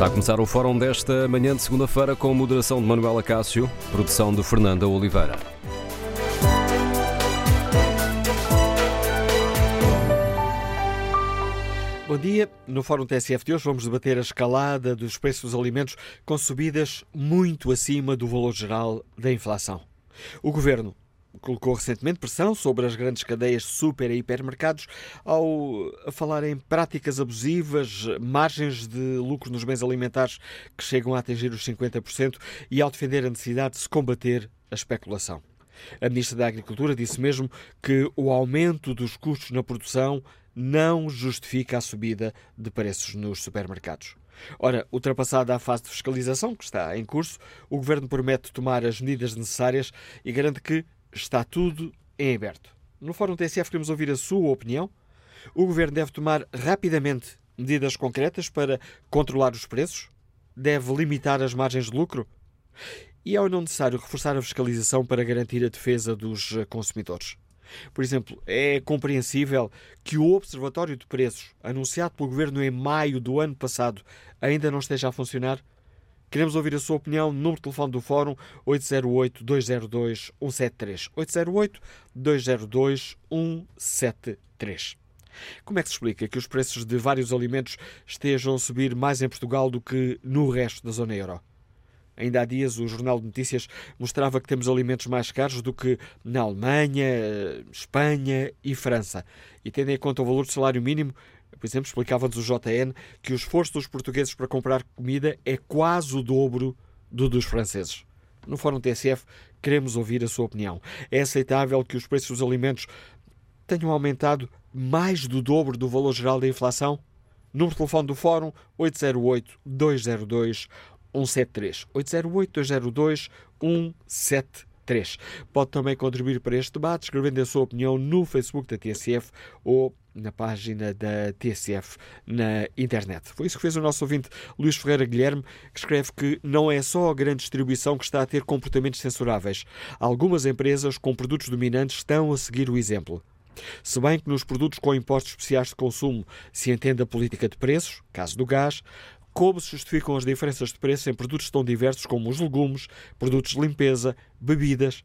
Está a começar o fórum desta manhã de segunda-feira com moderação de Manuela Cássio, produção de Fernanda Oliveira. Bom dia. No Fórum TSF de hoje vamos debater a escalada dos preços dos alimentos com subidas muito acima do valor geral da inflação. O Governo colocou recentemente pressão sobre as grandes cadeias super e hipermercados ao falar em práticas abusivas, margens de lucro nos bens alimentares que chegam a atingir os 50% e ao defender a necessidade de se combater a especulação. A Ministra da Agricultura disse mesmo que o aumento dos custos na produção não justifica a subida de preços nos supermercados. Ora, ultrapassada a fase de fiscalização, que está em curso, o Governo promete tomar as medidas necessárias e garante que está tudo em aberto. No Fórum TSF queremos ouvir a sua opinião. O Governo deve tomar rapidamente medidas concretas para controlar os preços? Deve limitar as margens de lucro? E é ou não necessário reforçar a fiscalização para garantir a defesa dos consumidores? Por exemplo, é compreensível que o Observatório de Preços, anunciado pelo Governo em maio do ano passado, ainda não esteja a funcionar? Queremos ouvir a sua opinião. Número de telefone do Fórum 808-202-173. 808-202-173. Como é que se explica que os preços de vários alimentos estejam a subir mais em Portugal do que no resto da zona euro? Ainda há dias o Jornal de Notícias mostrava que temos alimentos mais caros do que na Alemanha, Espanha e França. E tendo em conta o valor do salário mínimo, por exemplo, explicava-nos o JN que o esforço dos portugueses para comprar comida é quase o dobro do dos franceses. No Fórum TSF queremos ouvir a sua opinião. É aceitável que os preços dos alimentos tenham aumentado mais do dobro do valor geral da inflação? Número de telefone do Fórum 808 202 173. 808-202-173. Pode também contribuir para este debate escrevendo a sua opinião no Facebook da TSF ou na página da TSF na internet. Foi isso que fez o nosso ouvinte Luís Ferreira Guilherme, que escreve que não é só a grande distribuição que está a ter comportamentos censuráveis. Algumas empresas com produtos dominantes estão a seguir o exemplo. Se bem que nos produtos com impostos especiais de consumo se entende a política de preços, caso do gás, como se justificam as diferenças de preço em produtos tão diversos como os legumes, produtos de limpeza, bebidas.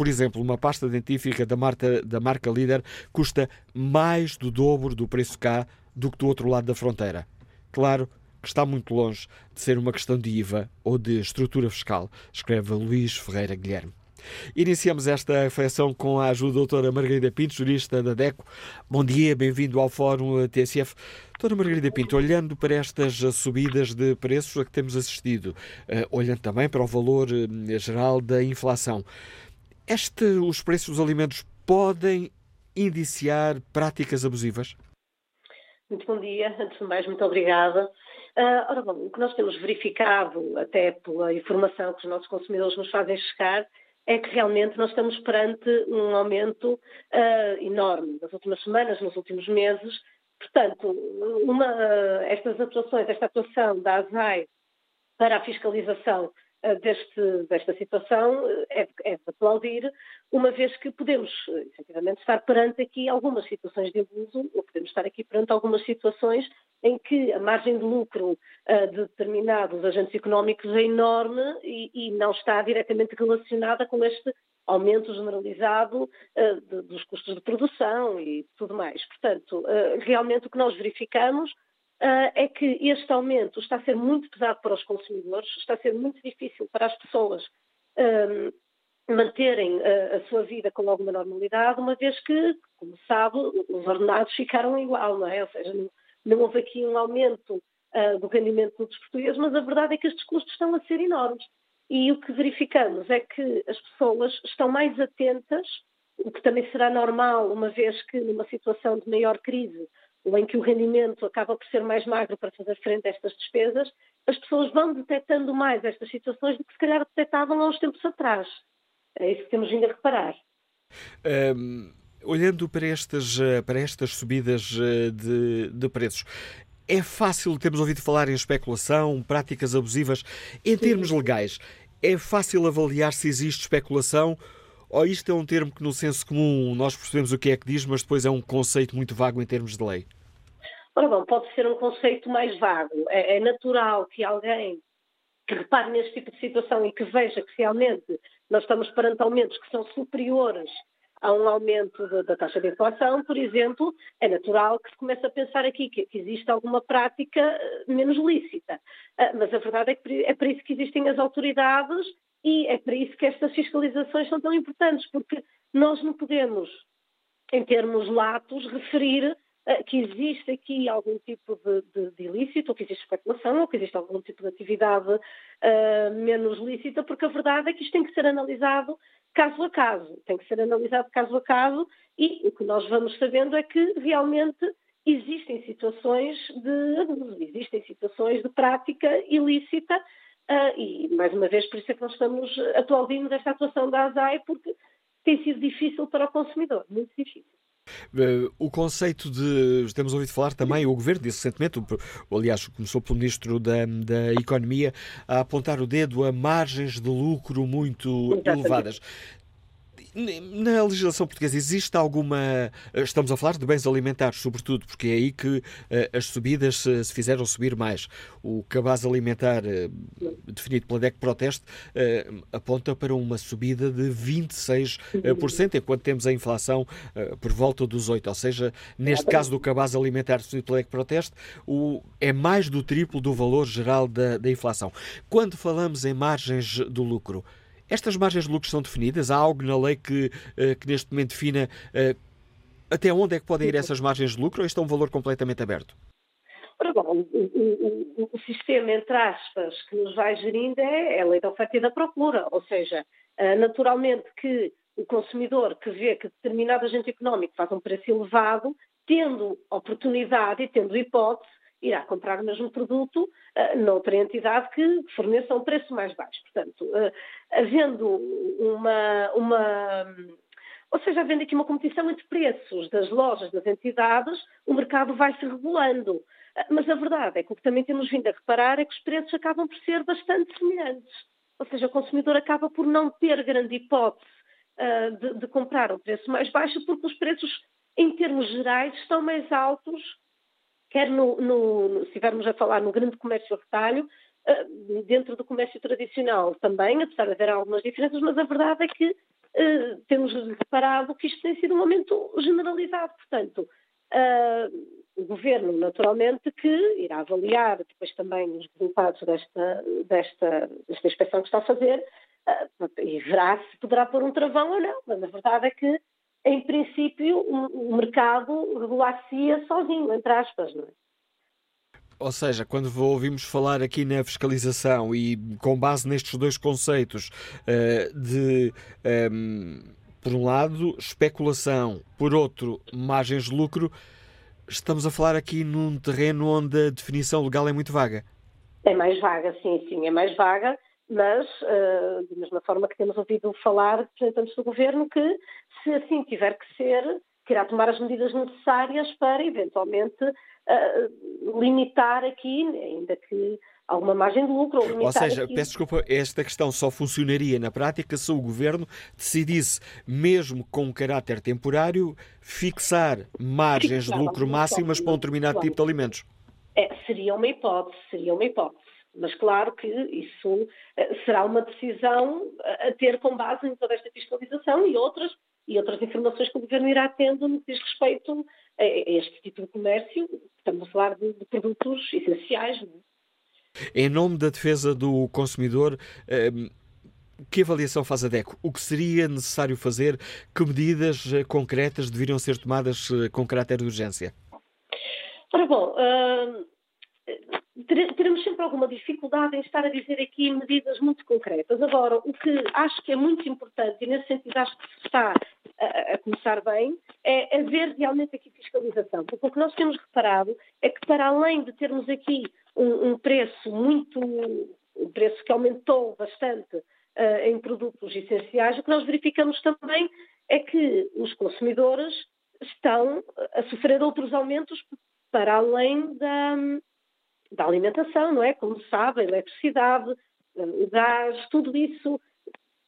Por exemplo, uma pasta dentífica da marca, da marca líder custa mais do dobro do preço cá do que do outro lado da fronteira. Claro que está muito longe de ser uma questão de IVA ou de estrutura fiscal, escreve Luís Ferreira Guilherme. Iniciamos esta reflexão com a ajuda da doutora Margarida Pinto, jurista da DECO. Bom dia, bem-vindo ao Fórum TSF. Doutora Margarida Pinto, olhando para estas subidas de preços a que temos assistido, uh, olhando também para o valor uh, geral da inflação, este, os preços dos alimentos podem indiciar práticas abusivas? Muito bom dia, antes de mais, muito obrigada. Uh, ora bom, o que nós temos verificado, até pela informação que os nossos consumidores nos fazem chegar, é que realmente nós estamos perante um aumento uh, enorme nas últimas semanas, nos últimos meses. Portanto, uma, uh, estas atuações, esta atuação da ASAI para a fiscalização deste, desta situação é, é de aplaudir, uma vez que podemos, efetivamente, estar perante aqui algumas situações de abuso, ou podemos estar aqui perante algumas situações em que a margem de lucro uh, de determinados agentes económicos é enorme e, e, não está diretamente relacionada com este aumento generalizado uh, de, dos custos de produção e tudo mais. Portanto, uh, realmente o que nós verificamos é que este aumento está a ser muito pesado para os consumidores, está a ser muito difícil para as pessoas manterem a, a, sua vida com alguma normalidade, uma vez que, como sabe, os ordenados ficaram igual, não é? Ou seja, não, não houve aqui um aumento uh, do rendimento dos portugueses, mas a verdade é que estes custos estão a ser enormes. E o que verificamos é que as pessoas estão mais atentas, o que também será normal, uma vez que numa situação de maior crise, em que o rendimento acaba por ser mais magro para fazer frente a estas despesas, as pessoas vão detectando mais estas situações do que se calhar detectavam há uns tempos atrás. É isso que temos vindo a reparar. Um, olhando para estas, eh, para estas subidas eh, de, de preços, é fácil, temos ouvido falar em especulação, práticas abusivas. Em termos legais, é fácil avaliar se existe especulação ou isto é um termo que, no senso comum, nós percebemos o que é que diz, mas depois é um conceito muito vago em termos de lei? Ora bom, pode ser um conceito mais vago. É, é natural que alguém que repare neste tipo de situação e que veja que realmente nós estamos perante aumentos que são superiores a um aumento da taxa de inflação, por exemplo, é natural que se comece a pensar aqui que, que existe alguma prática eh, menos lícita. Uh, mas a verdade é que é para isso que existem as autoridades e é para isso que estas fiscalizações são tão importantes, porque nós não podemos, em termos latos, referir uh, que existe aqui algum tipo de, de, de, ilícito, ou que existe especulação, ou que existe algum tipo de atividade uh, menos lícita, porque a verdade é que isto tem que ser analisado caso a caso, tem que ser analisado caso a caso e o que nós vamos sabendo é que realmente existem situações de abuso, existem situações de prática ilícita uh, e, mais uma vez, por isso é que nós estamos aplaudindo esta atuação da ASAI porque tem sido difícil para o consumidor, muito difícil. Uh, o conceito de. Temos ouvido falar também, o governo disse recentemente, aliás, começou pelo ministro da, da Economia, a apontar o dedo a margens de lucro muito Exatamente. elevadas. Na legislação portuguesa existe alguma. Estamos a falar de bens alimentares, sobretudo, porque é aí que uh, as subidas se, se, fizeram subir mais. O cabaz alimentar uh, definido pela DEC Proteste uh, aponta para uma subida de 26%, enquanto temos a inflação por volta dos 8%. Ou seja, neste caso do cabaz alimentar definido pela DEC Proteste, o, é mais do triplo do valor geral da, da inflação. Quando falamos em margens do lucro, estas margens de lucro são definidas? Há algo na lei que, eh, que neste momento defina eh, até onde é que podem ir essas margens de lucro ou este é um valor completamente aberto? Ora bom, o, o, o, sistema, entre aspas, que nos vai gerindo é, é a lei da oferta e da procura, ou seja, eh, naturalmente que o consumidor que vê que determinado agente económico faz um preço elevado, tendo oportunidade e tendo hipótese, irá comprar o mesmo produto uh, noutra entidade que forneça um preço mais baixo. Portanto, uh, havendo uma, uma ou seja, havendo aqui uma competição entre preços das lojas, das entidades, o mercado vai se regulando. Uh, mas a verdade é que o que também temos vindo a reparar é que os preços acabam por ser bastante semelhantes. Ou seja, o consumidor acaba por não ter grande hipótese de, de comprar um preço mais baixo, porque os preços, em termos gerais, estão mais altos quer no, no, se estivermos a falar no grande comércio retalho, eh, dentro do comércio tradicional também, apesar de haver algumas diferenças, mas a verdade é que uh, temos reparado que isto tem sido um aumento generalizado. Portanto, uh, o Governo, naturalmente, que irá avaliar depois também os resultados desta, desta, desta inspeção que está a fazer e verá se poderá pôr um travão ou não. Mas a verdade é que em princípio, o, mercado regular-se-ia sozinho, entre aspas, não é? Ou seja, quando ouvimos falar aqui na fiscalização e com base nestes dois conceitos uh, de, ehm, por um lado, especulação, por outro, margens de lucro, estamos a falar aqui num terreno onde a definição legal é muito vaga. É mais vaga, sim, sim, é mais vaga mas, uh, da mesma forma que temos ouvido falar representantes do Governo, que, se assim tiver que ser, que irá tomar as medidas necessárias para, eventualmente, uh, limitar aqui, ainda que alguma margem de lucro. Ou, ou seja, aqui... peço desculpa, esta questão só funcionaria na prática se o Governo decidisse, mesmo com um caráter temporário, fixar margens fixar, de lucro máximas para um determinado tipo de alimentos. É, seria uma hipótese, seria uma hipótese. Mas claro que isso eh, será uma decisão a ter com base em toda esta fiscalização e outras, e outras informações que o Governo irá tendo no que diz respeito a este tipo de comércio. Estamos a falar de, de produtos essenciais. É? Em nome da defesa do consumidor, ehm, que avaliação faz a DECO? O que seria necessário fazer? Que medidas eh, concretas deveriam ser tomadas eh, com caráter de urgência? Ora bom, uh, teremos sempre alguma dificuldade em estar a dizer aqui medidas muito concretas. Agora, o que acho que é muito importante, e nesse sentido acho que se está a, a começar bem, é, é, ver realmente aqui fiscalização. Porque o que nós temos reparado é que, para além de termos aqui um, um preço muito. um preço que aumentou bastante uh, em produtos essenciais, o que nós verificamos também é que os consumidores estão a sofrer outros aumentos para além da da alimentação, não é? Como sabe, a eletricidade, o gás, tudo isso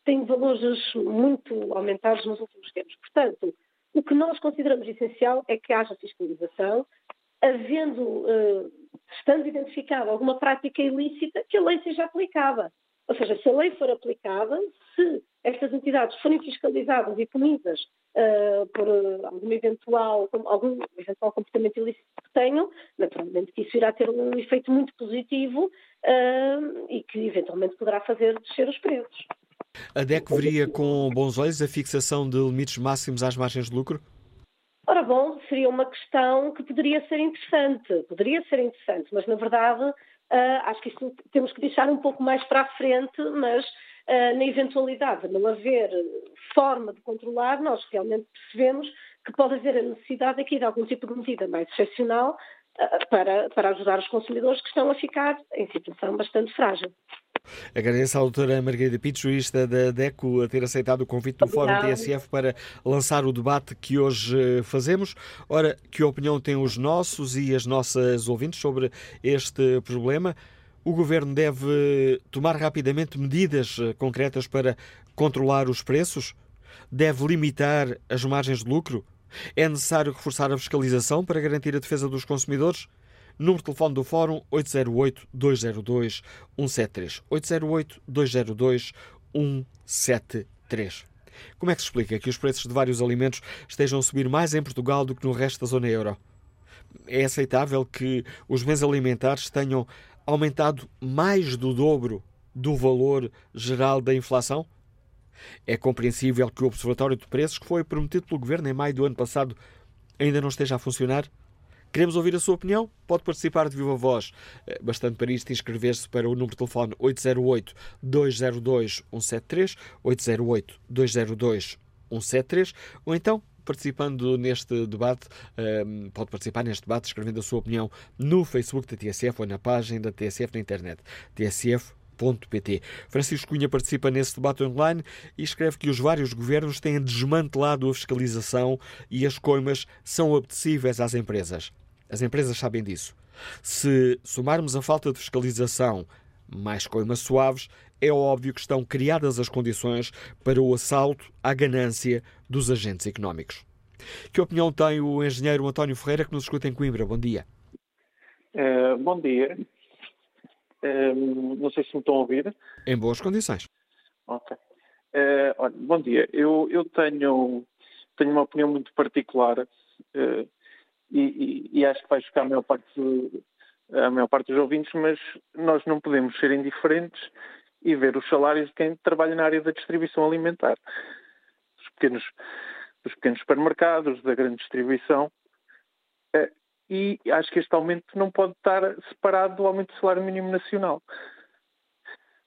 tem valores muito aumentados nos últimos tempos. Portanto, o que nós consideramos essencial é que haja fiscalização, havendo, uh, estando identificada alguma prática ilícita, que a lei seja aplicada. Ou seja, se a lei for aplicada, se estas entidades forem fiscalizadas e punidas uh, por algum eventual, algum eventual comportamento ilícito que tenham, naturalmente que isso irá ter um efeito muito positivo uh, e que eventualmente poderá fazer descer os preços. A DEC veria com bons olhos a fixação de limites máximos às margens de lucro? Ora bom, seria uma questão que poderia ser interessante, poderia ser interessante, mas na verdade uh, acho que isso temos que deixar um pouco mais para a frente, mas na eventualidade de não haver forma de controlar, nós realmente percebemos que pode haver a necessidade aqui de algum tipo de medida mais excepcional uh, para, para ajudar os consumidores que estão a ficar em situação bastante frágil. Agradeço à doutora Margarida Pinto, jurista da DECO, a ter aceitado o convite do Fórum TSF para lançar o debate que hoje eh, fazemos. Ora, que opinião têm os nossos e as nossas ouvintes sobre este problema? O Governo deve tomar rapidamente medidas eh, concretas para controlar os preços? Deve limitar as margens de lucro? É necessário reforçar a fiscalização para garantir a defesa dos consumidores? Número de telefone do Fórum 808-202-173. 808-202-173. Como é que se explica que os preços de vários alimentos estejam a subir mais em Portugal do que no resto da zona euro? É aceitável que os bens alimentares tenham aumentado mais do dobro do valor geral da inflação? É compreensível que o Observatório de Preços, que foi prometido pelo Governo em maio do ano passado, ainda não esteja a funcionar? Queremos ouvir a sua opinião? Pode participar de viva voz. Eh, bastante para isto inscrever-se para o número de telefone 808-202-173, 808-202-173, ou então participando neste debate, ehm, pode participar neste debate escrevendo a sua opinião no Facebook da TSF ou na página da TSF na internet, tsf.pt. Francisco Cunha participa nesse debate online e escreve que os vários governos têm desmantelado a fiscalização e as coimas são apetecíveis às empresas. As empresas sabem disso. Se somarmos a falta de fiscalização mais coimas suaves, é óbvio que estão criadas as condições para o assalto à ganância dos agentes económicos. Que opinião tem o engenheiro António Ferreira, que nos escuta em Coimbra? Bom dia. Uh, bom dia. Uh, não sei se me estão a ouvir. Em boas condições. Ok. Uh, olha, bom dia. Eu, eu tenho, tenho uma opinião muito particular e, e, e, acho que vai chocar a maior parte a maior parte dos ouvintes, mas nós não podemos ser indiferentes e ver os salários de quem trabalha na área da distribuição alimentar. Dos pequenos, dos pequenos supermercados, da grande distribuição. Eh, e acho que este aumento não pode estar separado do aumento do salário mínimo nacional.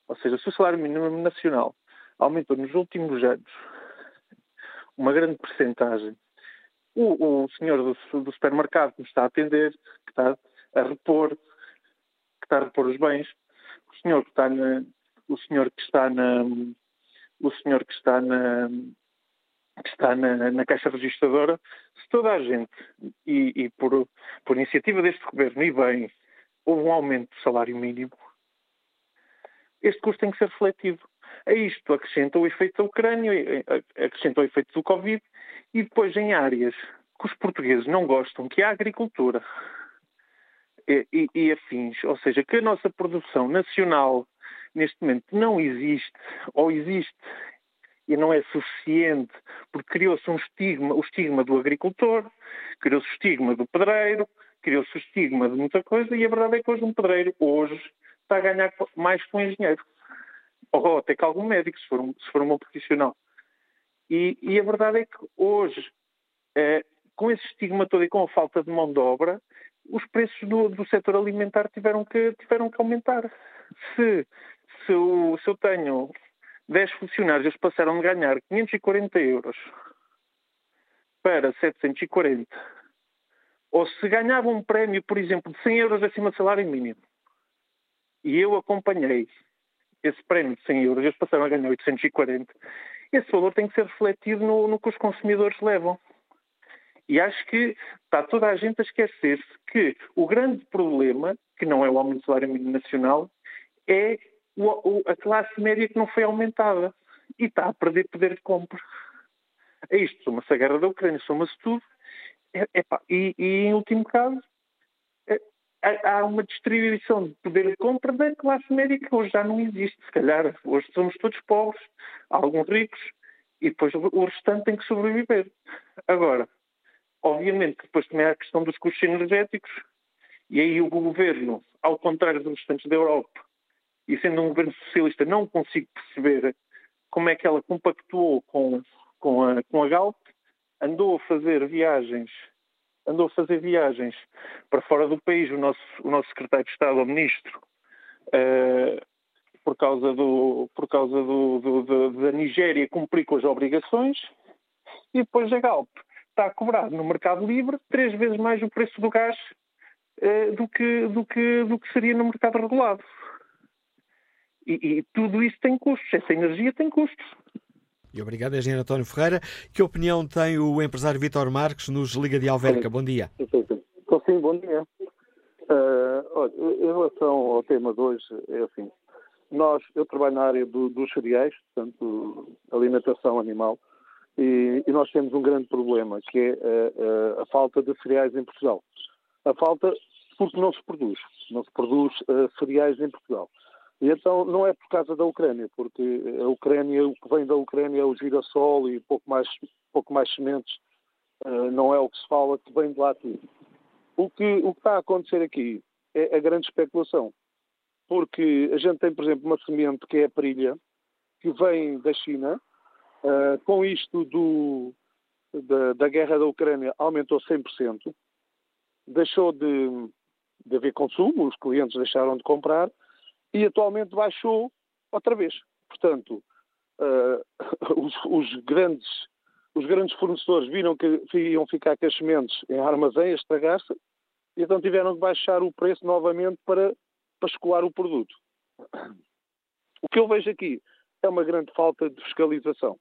Ou seja, se o salário mínimo nacional aumentou nos últimos anos uma grande percentagem o, o senhor do, do, supermercado que me está a atender, que está a repor, que está a repor os bens, o senhor que está na, o senhor que está na, o senhor que está na, que está na, na caixa registradora, se toda a gente, e, e por, por iniciativa deste governo, e bem, houve um aumento do salário mínimo, este custo tem que ser refletido. A isto acrescenta o efeito da Ucrânia, acrescenta o efeito do Covid e depois em áreas que os portugueses não gostam, que é a agricultura e, e, e afins, ou seja, que a nossa produção nacional neste momento não existe, ou existe e não é suficiente, porque criou-se um estigma, o estigma do agricultor, criou-se o estigma do pedreiro, criou-se o estigma de muita coisa, e a verdade é que hoje um pedreiro hoje está a ganhar mais que um engenheiro ou até que algum médico, se for um, se for um profissional. E, e, a verdade é que hoje, eh, com esse estigma todo e com a falta de mão de obra, os preços do, do setor alimentar tiveram que, tiveram que aumentar. Se, se, se eu tenho 10 funcionários, eles passaram de ganhar 540 euros para 740, ou se ganhavam um prémio, por exemplo, de 100 euros acima do salário mínimo, e eu acompanhei esse prémio de 100 euros, eles passaram a ganhar 840, esse valor tem que ser refletido no, no que os consumidores levam. E acho que está toda a gente a esquecer-se que o grande problema, que não é o aumento do salário mínimo nacional, é a classe média que não foi aumentada e está a perder poder de compra. É isto, soma-se a guerra da Ucrânia, soma-se tudo. É, e, e, em último caso, há, há uma distribuição de poder de compra da classe média que hoje já não existe, se calhar. Hoje somos todos pobres, alguns ricos, e depois o restante tem que sobreviver. Agora, obviamente depois também há a questão dos custos energéticos, e aí o governo, ao contrário dos restantes da Europa, e sendo um governo socialista, não consigo perceber como é que ela compactuou com, com, a, com a Galp, andou a fazer viagens, andou a fazer viagens para fora do país, o nosso, o nosso secretário de Estado, o ministro, uh, por causa, do, por causa do, do, do, da Nigéria cumprir com as obrigações, e depois a Galp está a cobrar no mercado livre três vezes mais o preço do gás uh, do, que, do, que, do que seria no mercado regulado. E, e tudo isso tem custos, essa energia tem custos. E obrigado, engenheiro António Ferreira. Que opinião tem o empresário Vitor Marques nos Liga de Alverca? Bom dia. Sim, bom dia. Uh, olha, em relação ao tema de hoje, é assim, nós, eu trabalho na área do, dos cereais, portanto, alimentação animal, e, e, nós temos um grande problema, que é a, a, a, falta de cereais em Portugal. A falta porque não se produz, não se produz uh, cereais em Portugal. E então não é por causa da Ucrânia, porque a Ucrânia, o que vem da Ucrânia é o girassol e pouco mais, pouco mais sementes, uh, não é o que se fala que vem de lá tudo. O que, o que está a acontecer aqui é a grande especulação, porque a gente tem, por exemplo, uma semente que é a perilha, que vem da China, uh, com isto do, da, da, guerra da Ucrânia aumentou 100%, deixou de, de haver consumo, os clientes deixaram de comprar, e atualmente baixou outra vez. Portanto, uh, os, os, grandes, os grandes fornecedores viram que iam ficar com as sementes em armazém a estragar-se e então tiveram que baixar o preço novamente para, para escoar o produto. O que eu vejo aqui é uma grande falta de fiscalização.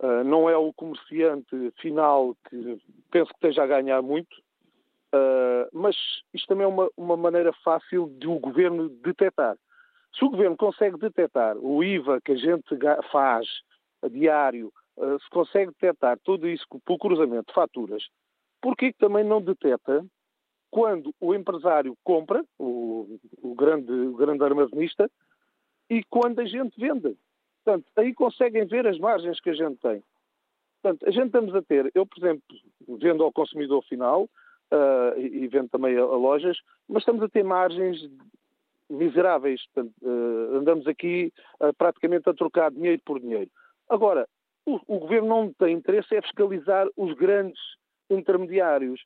Uh, não é o comerciante final que penso que esteja a ganhar muito, uh, mas isto também é uma, uma maneira fácil de o governo detectar. Se o governo consegue detectar o IVA que a gente faz a diário, eh, se consegue detectar tudo isso pelo cruzamento de faturas, por que também não detecta quando o empresário compra, o, o, grande, o grande armazenista, e quando a gente vende? Portanto, aí conseguem ver as margens que a gente tem. Portanto, a gente estamos a ter, eu, por exemplo, vendo ao consumidor final uh, e, vendo também a, a, lojas, mas estamos a ter margens miseráveis. Portanto, uh, andamos aqui uh, praticamente a trocar dinheiro por dinheiro. Agora, o, o, governo não tem interesse é fiscalizar os grandes intermediários.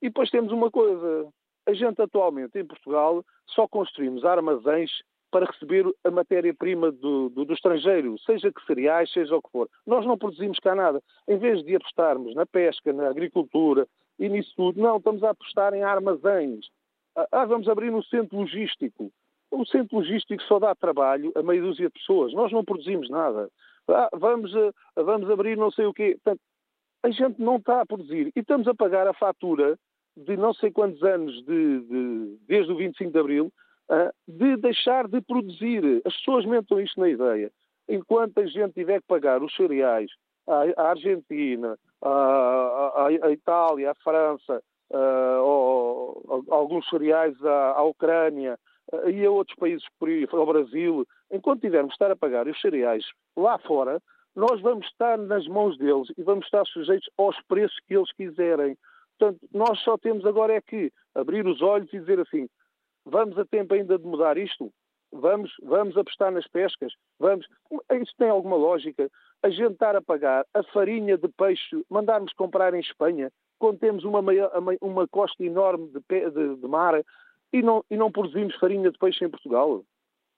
E depois temos uma coisa: a gente atualmente em Portugal só construímos armazéns para receber a matéria-prima do, do, do, estrangeiro, seja que cereais, seja o que for. Nós não produzimos cá nada. Em vez de apostarmos na pesca, na agricultura e nisso tudo, não, estamos a apostar em armazéns. Ah, ah, vamos abrir um centro logístico. O centro logístico só dá trabalho a meia dúzia de pessoas. Nós não produzimos nada. Ah, vamos, ah, vamos abrir não sei o quê. Portanto, a gente não está a produzir. E estamos a pagar a fatura de não sei quantos anos, de, de, desde o 25 de Abril, de deixar de produzir. As pessoas mentam isto na ideia. Enquanto a gente tiver que pagar os cereais à, Argentina, à, Itália, à França, uh, alguns cereais à, Ucrânia uh, e a outros países, ao Brasil, enquanto tivermos de estar a pagar os cereais lá fora, nós vamos estar nas mãos deles e vamos estar sujeitos aos preços que eles quiserem. Portanto, nós só temos agora é que abrir os olhos e dizer assim: vamos a tempo ainda de mudar isto? Vamos, vamos apostar nas pescas? Vamos. Isso tem alguma lógica? A gente estar a pagar a farinha de peixe, mandarmos comprar em Espanha, quando temos uma, uma costa enorme de, de, de mar e não, e não produzimos farinha de peixe em Portugal?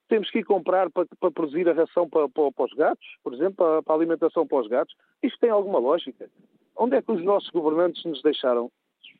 Temos que ir comprar para, para produzir a ração para, para, para, os gatos, por exemplo, para, para a alimentação para os gatos. Isto tem alguma lógica? Onde é que os nossos governantes nos deixaram?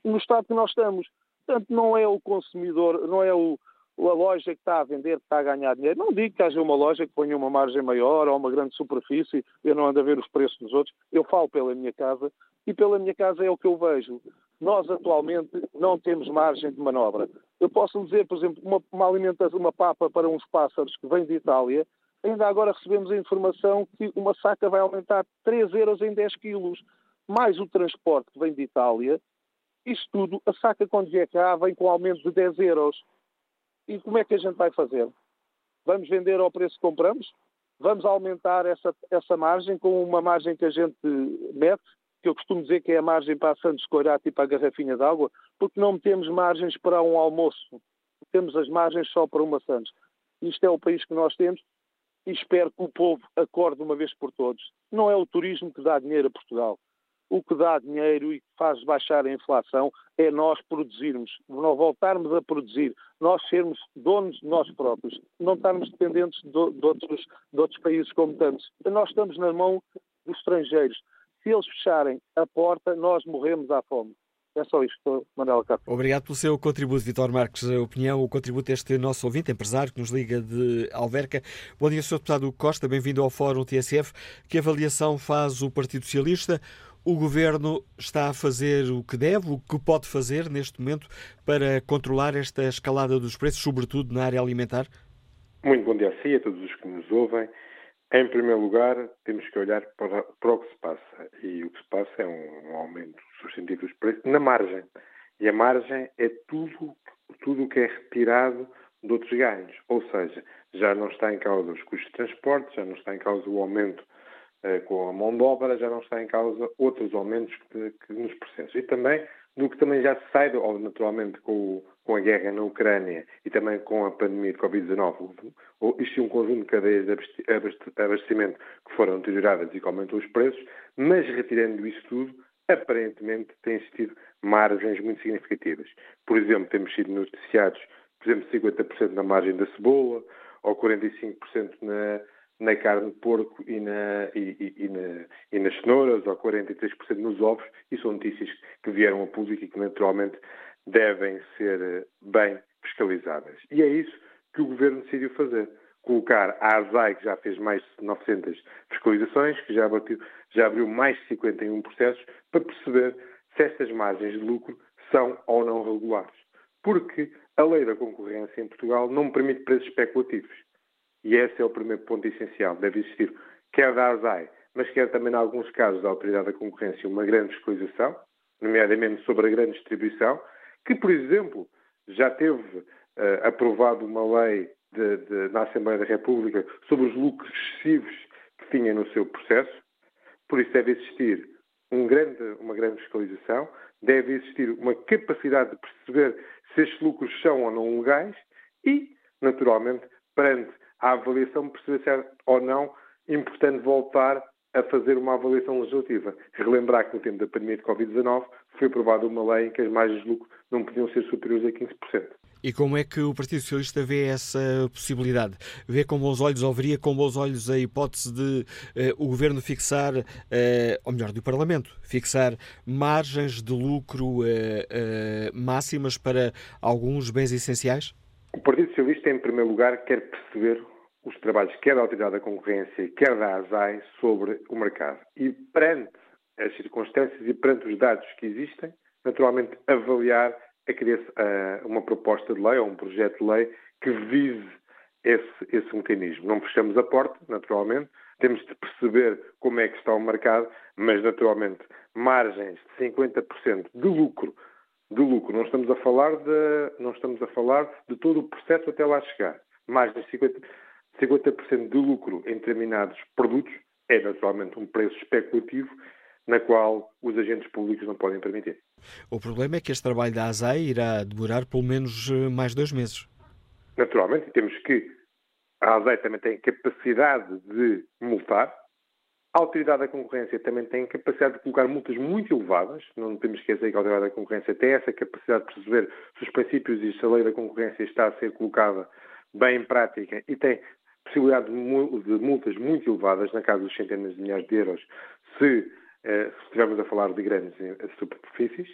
No estado que nós estamos. Portanto, não é o consumidor, não é o, a loja que está a vender, que está a ganhar dinheiro. Não digo que haja uma loja que ponha uma margem maior ou uma grande superfície, eu não ando a ver os preços dos outros, eu falo pela minha casa e pela minha casa é o que eu vejo. Nós atualmente não temos margem de manobra. Eu posso dizer, por exemplo, uma, uma alimentação, uma papa para uns pássaros que vem de Itália, ainda agora recebemos a informação que uma saca vai aumentar 3 euros em 10 quilos, mais o transporte que vem de Itália, Isto tudo, a saca vier cá vem com aumento de 10 euros. E como é que a gente vai fazer? Vamos vender ao preço que compramos? Vamos aumentar essa, essa margem com uma margem que a gente mete, que eu costumo dizer que é a margem para a Santos Coirato e para a garrafinha de água, porque não temos margens para um almoço. Temos as margens só para uma Santos. Isto é o país que nós temos e espero que o povo acorde uma vez por todos. Não é o turismo que dá dinheiro a Portugal o que dá dinheiro e faz baixar a inflação é nós produzirmos, nós voltarmos a produzir, nós sermos donos de nós próprios, não estarmos dependentes de, de, outros, de outros países como tantos. Nós estamos na mão dos estrangeiros. Se eles fecharem a porta, nós morremos à fome. É só isto, Manuel Castro. Obrigado pelo seu contributo, Vitor Marques. A opinião, o contributo deste nosso ouvinte, empresário, que nos liga de Alverca. Bom dia, Sr. Deputado Costa, bem-vindo ao Fórum TSF. Que avaliação faz o Partido Socialista? O governo está a fazer o que deve, o que pode fazer neste momento para controlar esta escalada dos preços, sobretudo na área alimentar? Muito bom dia a si, a todos os que nos ouvem. Em primeiro lugar, temos que olhar para, para o que se passa. E o que se passa é um, um aumento substantivo dos preços na margem. E a margem é tudo tudo o que é retirado de outros ganhos. Ou seja, já não está em causa os custos de transporte, já não está em causa o aumento com a mão de obra, já não está em causa outros aumentos que, que nos processos. E também do que também já se sai, naturalmente com, com, a guerra na Ucrânia e também com a pandemia de Covid-19, isto é um conjunto de cadeias de abastecimento que foram deterioradas e que aumentou os preços, mas retirando isso tudo, aparentemente têm existido margens muito significativas. Por exemplo, temos sido noticiados, por exemplo, 50% na margem da cebola, ou 45% na, na carne de porco e, na, e, e, na, e nas cenouras, ou 43% nos ovos, e são notícias que vieram a público e que naturalmente devem ser eh, bem fiscalizadas. E é isso que o Governo decidiu fazer. Colocar a ASAI, que já fez mais de 900 fiscalizações, que já, abriu, já abriu mais de 51 processos, para perceber se estas margens de lucro são ou não regulares. Porque a lei da concorrência em Portugal não permite preços especulativos. E esse é o primeiro ponto essencial. Deve existir, quer da ASAI, mas quer também, em alguns casos, da Autoridade da Concorrência, uma grande fiscalização, nomeadamente sobre a grande distribuição, que, por exemplo, já teve uh, aprovado uma lei de, de, na Assembleia da República sobre os lucros excessivos que tinha no seu processo. Por isso deve existir um grande, uma grande fiscalização, deve existir uma capacidade de perceber se estes lucros são ou não legais e, naturalmente, perante a avaliação perceber se é ou não importante voltar a fazer uma avaliação legislativa. Relembrar que no tempo da pandemia de Covid-19 foi aprovada uma lei em que as margens de lucro não podiam ser superiores a 15%. E como é que o Partido Socialista vê essa possibilidade? Vê com bons olhos, ou veria com bons olhos a hipótese de uh, o Governo fixar, uh, ou melhor, do Parlamento, fixar margens de lucro uh, máximas para alguns bens essenciais? O Partido Socialista, em primeiro lugar, quer perceber os trabalhos quer da Autoridade da Concorrência, quer da ASAI sobre o mercado. E perante as circunstâncias e perante os dados que existem, naturalmente avaliar uma proposta de lei ou um projeto de lei que vise esse, esse mecanismo. Não fechamos a porta, naturalmente, temos de perceber como é que está o mercado, mas naturalmente margens de 50% de lucro, de lucro, não estamos a falar de, não estamos a falar de todo o processo até lá chegar. Mais de 50, 50% de lucro em determinados produtos é naturalmente um preço especulativo na qual os agentes públicos não podem permitir. O problema é que este trabalho da ASAI irá demorar pelo menos eh, mais dois meses. Naturalmente, temos que a ASAI também tem capacidade de multar, a Autoridade da Concorrência também tem capacidade de colocar multas muito elevadas. Não temos que esquecer que a Autoridade da Concorrência tem essa capacidade de perceber se os princípios e se a lei da concorrência está a ser colocada bem em prática e tem possibilidade de multas muito elevadas, na casa dos centenas de milhares de euros, se, eh, estivermos a falar de grandes eh, superfícies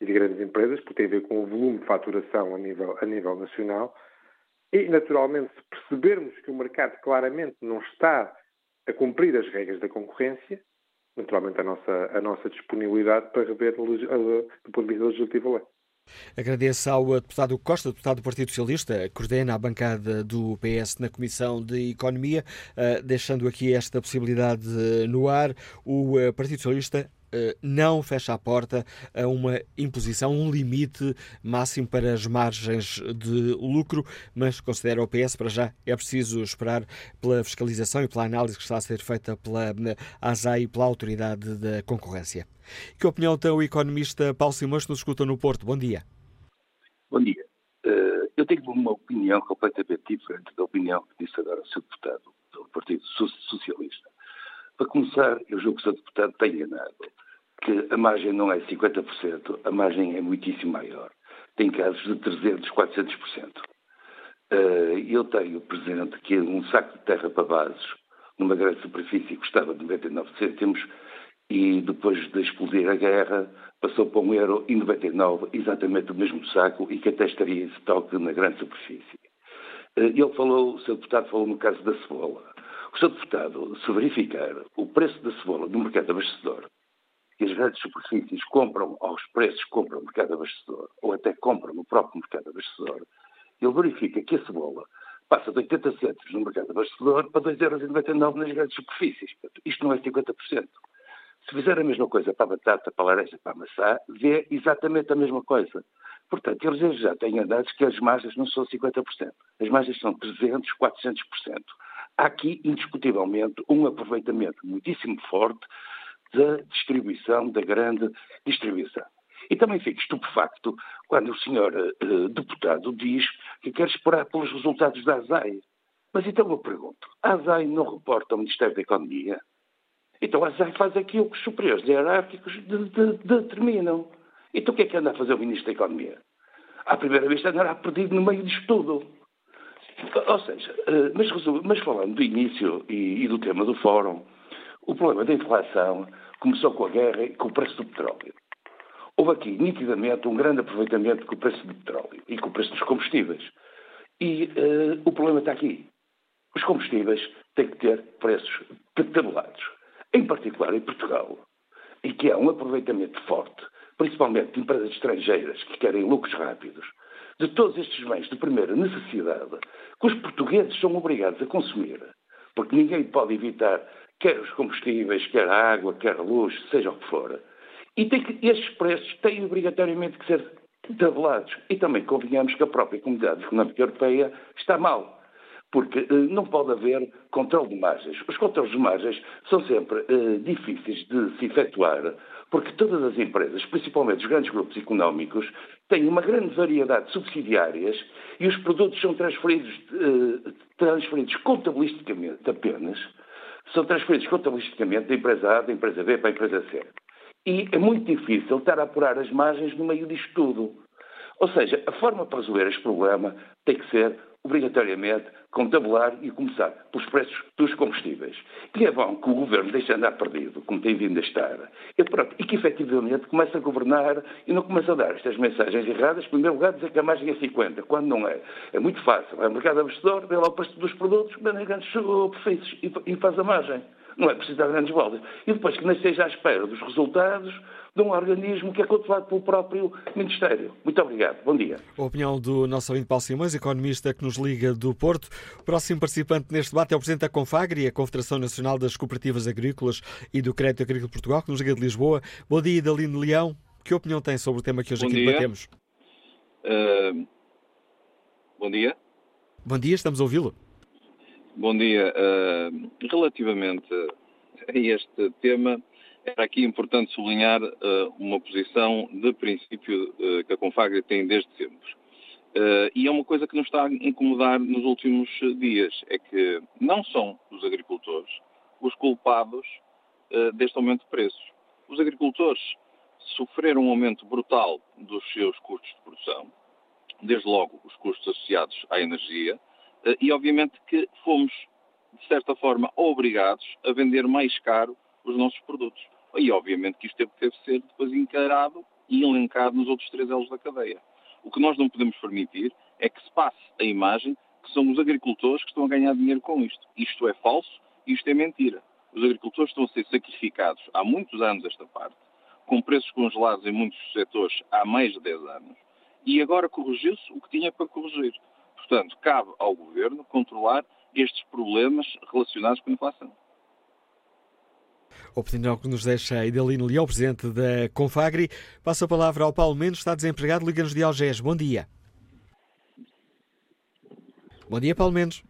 e de grandes empresas, porque tem a ver com o volume de faturação a nível, a nível nacional. E, naturalmente, se percebermos que o mercado claramente não está a cumprir as regras da concorrência, naturalmente a nossa, a nossa disponibilidade para rever do ponto de vista legislativo a lei. Agradeço ao deputado Costa, deputado do Partido Socialista, coordena a bancada do PS na Comissão de Economia, eh, deixando aqui esta possibilidade no ar. O eh, Partido Socialista eh, não fecha a porta a uma imposição, um limite máximo para as margens de lucro, mas considera o PS para já é preciso esperar pela fiscalização e pela análise que está a ser feita pela ASAI e pela Autoridade da Concorrência. Que opinião tem o economista Paulo Simões que nos escuta no Porto? Bom dia. Bom dia. Eh, eu tenho uma opinião completamente diferente da opinião que disse agora o Sr. Deputado do Partido Socialista. Para começar, eu julgo que o Sr. Deputado tem enganado que a margem não é 50%, a margem é muitíssimo maior. Tem casos de 300%, 400%. Eu tenho, presente, que um saco de terra para bases, numa grande superfície, custava 99 cêntimos e depois de explodir a guerra passou para um euro e 99, exatamente o mesmo saco e que até estaria em estoque na grande superfície. Eh, ele falou, o Sr. Deputado falou no caso da cebola. O Sr. Deputado, se verificar o preço da cebola no mercado abastecedor, que as grandes superfícies compram aos preços que compram no mercado abastecedor, ou até compram no próprio mercado abastecedor, ele verifica que a cebola passa de 80 cêntimos no mercado abastecedor para 2,99€ nas grandes superfícies. Isto não é 50%. Se fizer a mesma coisa para a batata, para a laranja, para a maçã, vê exatamente a mesma coisa. Portanto, eles já têm dados que as margens não são 50%. As margens são 300%, 400%. Há aqui, indiscutivelmente, um aproveitamento muitíssimo forte da distribuição, da grande distribuição. E também fico estupefacto quando o senhor uh, deputado diz que quer esperar pelos resultados da ASAI. Mas então eu pergunto, a ASAI não reporta ao Ministério da Economia? Então a ASAI faz aquilo que os superiores hierárquicos de, de, determinam. Então o que é que anda a fazer o Ministro da Economia? À primeira vista andará perdido no meio disto tudo. Ou seja, uh, mas, mas, falando do início e, e do tema do fórum, o problema da inflação começou com a guerra e com o preço do petróleo. Houve aqui, nitidamente, um grande aproveitamento com o preço do petróleo e com o preço dos combustíveis. E uh, o problema está aqui. Os combustíveis têm que ter preços tabelados. Em particular em Portugal, e que há um aproveitamento forte, principalmente de empresas estrangeiras que querem lucros rápidos, de todos estes bens de primeira necessidade, que os portugueses são obrigados a consumir, porque ninguém pode evitar quer os combustíveis, quer a água, quer a luz, seja o que for. E que, estes preços têm obrigatoriamente que ser tabelados. E também convenhamos que a própria Comunidade Económica Europeia está mal. Porque eh, não pode haver controle de margens. Os controles de margens são sempre eh, difíceis de se efetuar, porque todas as empresas, principalmente os grandes grupos económicos, têm uma grande variedade de subsidiárias e os produtos são transferidos, eh, transferidos contabilisticamente apenas são transferidos contabilisticamente da empresa A, da empresa B para a empresa C. E é muito difícil estar a apurar as margens no meio disto tudo. Ou seja, a forma para resolver este problema tem que ser obrigatoriamente contabular e começar pelos preços dos combustíveis. E é bom que o governo deixe andar perdido, como tem vindo a estar, e, pronto, e que efetivamente comece a governar e não comece a dar estas mensagens erradas. Em primeiro lugar, dizer que a margem é 50, quando não é. É muito fácil. É o mercado abastecedor, vê lá o preço dos produtos, vê grandes superfícies e faz a margem. Não é preciso dar grandes voltas. E depois que não esteja à espera dos resultados de um organismo que é controlado pelo próprio Ministério. Muito obrigado. Bom dia. A opinião do nosso ouvinte Paulo Simões, economista que nos liga do Porto. O próximo participante neste debate é o Presidente da Confagri, a Confederação Nacional das Cooperativas Agrícolas e do Crédito Agrícola de Portugal, que nos liga de Lisboa. Bom dia, Dalino Leão. Que opinião tem sobre o tema que hoje bom aqui dia. debatemos? Uh, bom dia. Bom dia, estamos a ouvi-lo. Bom dia. Uh, relativamente a este tema, era aqui importante sublinhar uh, uma posição de princípio uh, que a Confagri tem desde sempre. e é uma coisa que nos está a incomodar nos últimos dias, é que não são os agricultores os culpados deste aumento de preços. Os agricultores sofreram um aumento brutal dos seus custos de produção, desde logo os custos associados à energia, eh, e obviamente que fomos, de certa forma, obrigados a vender mais caro os nossos produtos. E obviamente que isto teve que ser depois encarado e elencado nos outros três elos da cadeia. O que nós não podemos permitir é que se passe a imagem que são os agricultores que estão a ganhar dinheiro com isto. Isto é falso, isto é mentira. Os agricultores estão a ser sacrificados há muitos anos esta parte, com preços congelados em muitos setores há mais de 10 anos, e agora corrigiu-se o que tinha para corrigir. Portanto, cabe ao Governo controlar estes problemas relacionados com a inflação. Opinião que nos deixa Idalino Leão, presidente da Confagri. Passo a palavra ao Paulo Mendes, está desempregado, liga-nos de Algés. Bom dia. Bom dia, Paulo Mendes.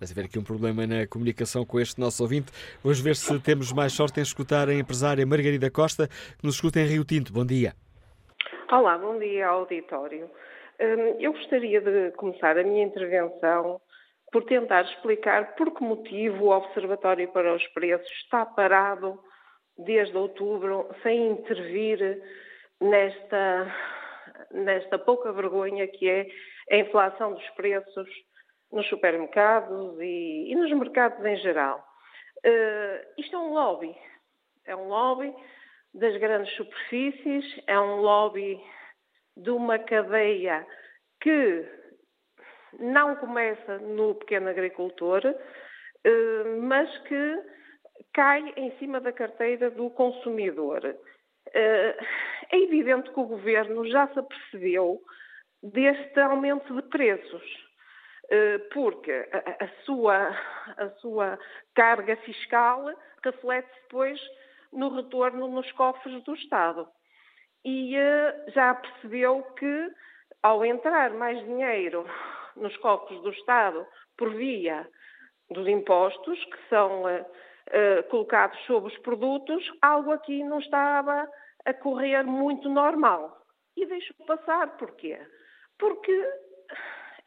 Deve haver aqui um problema na comunicação com este nosso ouvinte. Vamos ver se temos mais sorte em escutar a empresária Margarida Costa, que nos escuta em Rio Tinto. Bom dia. Olá, bom dia, auditório. Hum, eu gostaria de começar a minha intervenção por tentar explicar por que motivo o Observatório para os Preços está parado desde outubro sem intervir nesta, nesta pouca vergonha que é a inflação dos preços nos supermercados e, e nos mercados em geral. Uh, isto é um lobby. É um lobby das grandes superfícies, é um lobby de uma cadeia que não começa no pequeno agricultor, eh, mas que cai em cima da carteira do consumidor. Eh, é evidente que o governo já se apercebeu deste aumento de preços, eh, porque a, sua, a sua carga fiscal reflete depois no retorno nos cofres do Estado. E já percebeu que, ao entrar mais dinheiro nos cofres do Estado por via dos impostos que são uh, uh, colocados sobre os produtos, algo aqui não estava a correr muito normal. E deixo passar, porquê? Porque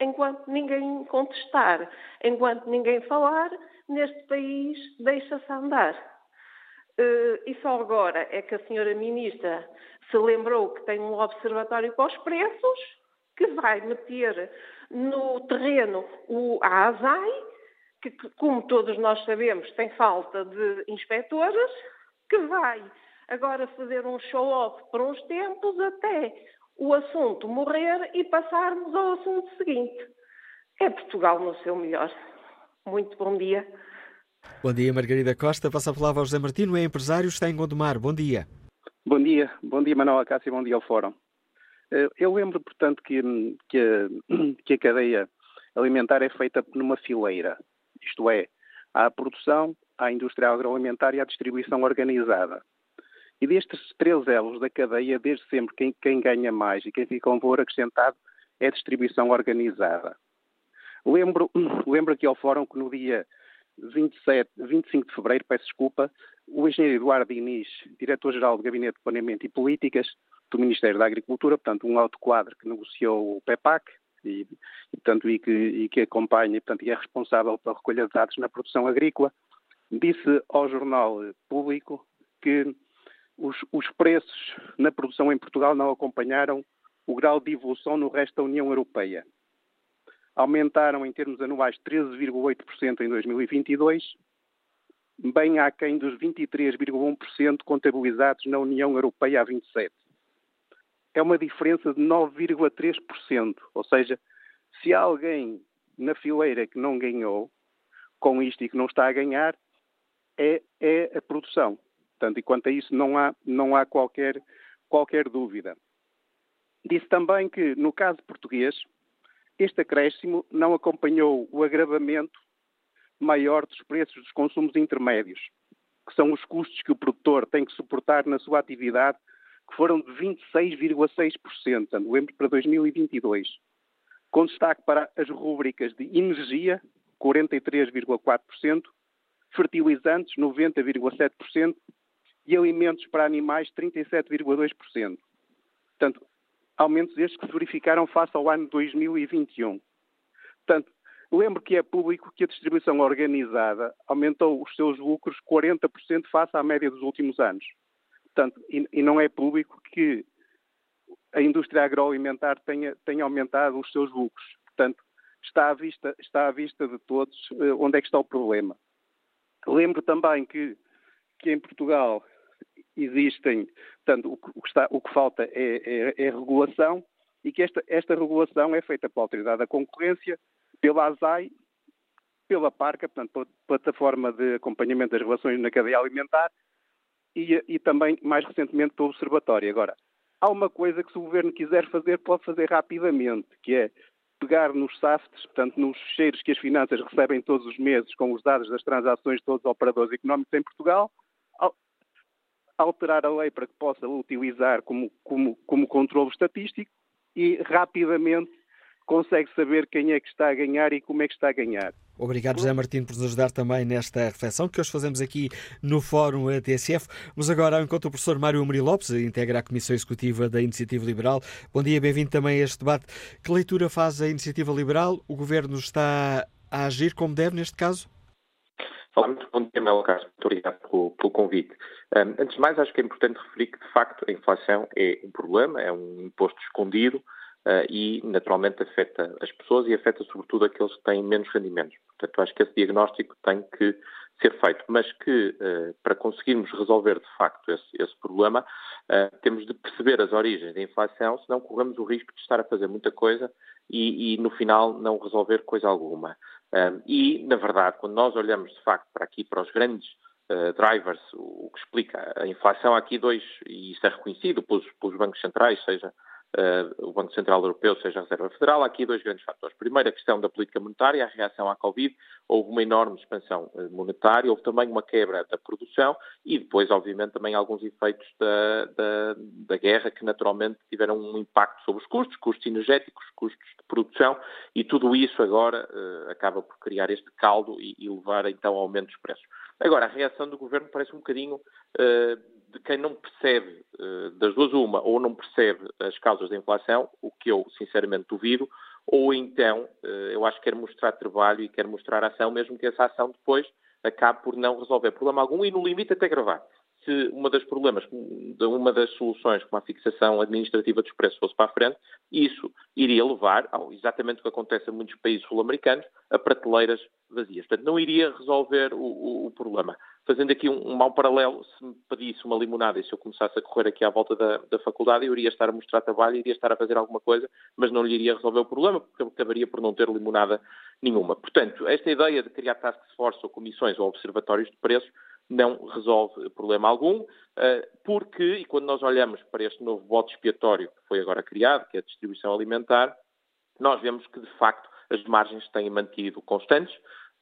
enquanto ninguém contestar, enquanto ninguém falar, neste país deixa-se andar. Uh, e só agora é que a senhora ministra se lembrou que tem um observatório para os preços, que vai meter no terreno o, ASAI, que, como todos nós sabemos, tem falta de inspectores, que vai agora fazer um show-off por uns tempos até o assunto morrer e passarmos ao assunto seguinte. É Portugal no seu melhor. Muito bom dia. Bom dia, Margarida Costa. Passa a palavra ao José Martino, é empresário, está em Gondomar. Bom dia. Bom dia. Bom dia, Manuel Acácio, bom dia ao Fórum. Eh, eu lembro, portanto, que, que, a, que a cadeia alimentar é feita numa fileira, isto é, há a produção, há a indústria agroalimentar e há a distribuição organizada. E destes três elos da cadeia, desde sempre, quem, quem ganha mais e quem fica um valor acrescentado é a distribuição organizada. Lembro, lembro aqui ao fórum que no dia 27, 25 de fevereiro, peço desculpa, o engenheiro Eduardo Diniz, diretor-geral do Gabinete de Planeamento e Políticas, do Ministério da Agricultura, portanto, um alto quadro que negociou o PEPAC e, e portanto, e que, e que acompanha e, portanto, e é responsável pela recolha de dados na produção agrícola, disse ao jornal público que os, os preços na produção em Portugal não acompanharam o grau de evolução no resto da União Europeia. Aumentaram em termos anuais 13,8% em 2022, bem aquém dos 23,1% contabilizados na União Europeia a 27 é uma diferença de 9,3%. Ou seja, se há alguém na fileira que não ganhou com isto e que não está a ganhar, é, é a produção. Portanto, e quanto a isso não há, não há qualquer, qualquer dúvida. Disse também que, no caso português, este acréscimo não acompanhou o agravamento maior dos preços dos consumos intermédios, que são os custos que o produtor tem que suportar na sua atividade que foram de 26,6%, novembro para 2022, com destaque para as rubricas de energia, 43,4%, fertilizantes, 90,7%, e alimentos para animais, 37,2%. Portanto, aumentos estes que se verificaram face ao ano 2021. Portanto, lembro que é público que a distribuição organizada aumentou os seus lucros 40% face à média dos últimos anos. Portanto, e, e, não é público que a indústria agroalimentar tenha, tenha aumentado os seus lucros. Portanto, está à vista, está à vista de todos uh, onde é que está o problema. Lembro também que, que em Portugal existem, portanto, o, que, está, o que, falta é, é, é, regulação e que esta, esta regulação é feita pela Autoridade da Concorrência, pela ASAI, pela PARCA, portanto, Plataforma de Acompanhamento das Relações na Cadeia Alimentar, e, e também, mais recentemente, pelo Observatório. Agora, há uma coisa que se o Governo quiser fazer, pode fazer rapidamente, que é pegar nos SAFTs, portanto, nos cheiros que as finanças recebem todos os meses com os dados das transações de todos os operadores económicos em Portugal, alterar a lei para que possa utilizar como, como, como controle estatístico e rapidamente consegue saber quem é que está a ganhar e como é que está a ganhar. Obrigado, José Martins, por nos ajudar também nesta reflexão que hoje fazemos aqui no Fórum TSF. Vamos agora ao encontro do professor Mário Mari Lopes, integra a Comissão Executiva da Iniciativa Liberal. Bom dia, bem-vindo também a este debate. Que leitura faz a Iniciativa Liberal? O Governo está a agir como deve neste caso? Olá, muito bom dia, Melo Castro. Muito obrigado pelo, pelo convite. Um, antes de mais, acho que é importante referir que, de facto, a inflação é um problema, é um imposto escondido, Uh, e naturalmente afeta as pessoas e afeta sobretudo aqueles que têm menos rendimentos. Portanto, acho que esse diagnóstico tem que ser feito, mas que uh, para conseguirmos resolver de facto esse, esse problema, uh, temos de perceber as origens da inflação, senão corremos o risco de estar a fazer muita coisa e, e no final não resolver coisa alguma. e, na verdade, quando nós olhamos de facto para aqui, para os grandes drivers, o, o, que explica a inflação, há aqui dois, e isso é reconhecido pelos, pelos bancos centrais, seja uh, o Banco Central Europeu, seja a Reserva Federal, há aqui dois grandes fatores. Primeiro, a questão da política monetária, a reação à Covid, houve uma enorme expansão uh, monetária, houve também uma quebra da produção e depois, obviamente, também alguns efeitos da, da, da guerra que naturalmente tiveram um impacto sobre os custos, custos energéticos, custos de produção e tudo isso agora uh, acaba por criar este caldo e, e levar então ao aumento dos preços. Agora, a reação do governo parece um bocadinho uh, de quem não percebe uh, das duas uma, ou não percebe as causas da inflação, o que eu sinceramente duvido, ou então uh, eu acho que quer mostrar trabalho e quer mostrar ação, mesmo que essa ação depois acabe por não resolver. Problema algum e no limite até gravar se uma das problemas, uma das soluções, como a fixação administrativa dos preços fosse para a frente, isso iria levar, ao, exatamente o que acontece em muitos países sul-americanos, a prateleiras vazias. Portanto, não iria resolver o, o, o problema. Fazendo aqui um, um mau paralelo, se me pedisse uma limonada e se eu começasse a correr aqui à volta da, da faculdade, eu iria estar a mostrar trabalho, iria estar a fazer alguma coisa, mas não lhe iria resolver o problema, porque acabaria por não ter limonada nenhuma. Portanto, esta ideia de criar task force ou comissões ou observatórios de preços não resolve problema algum, eh, porque, e quando nós olhamos para este novo voto expiatório que foi agora criado, que é a distribuição alimentar, nós vemos que, de facto, as margens têm mantido constantes.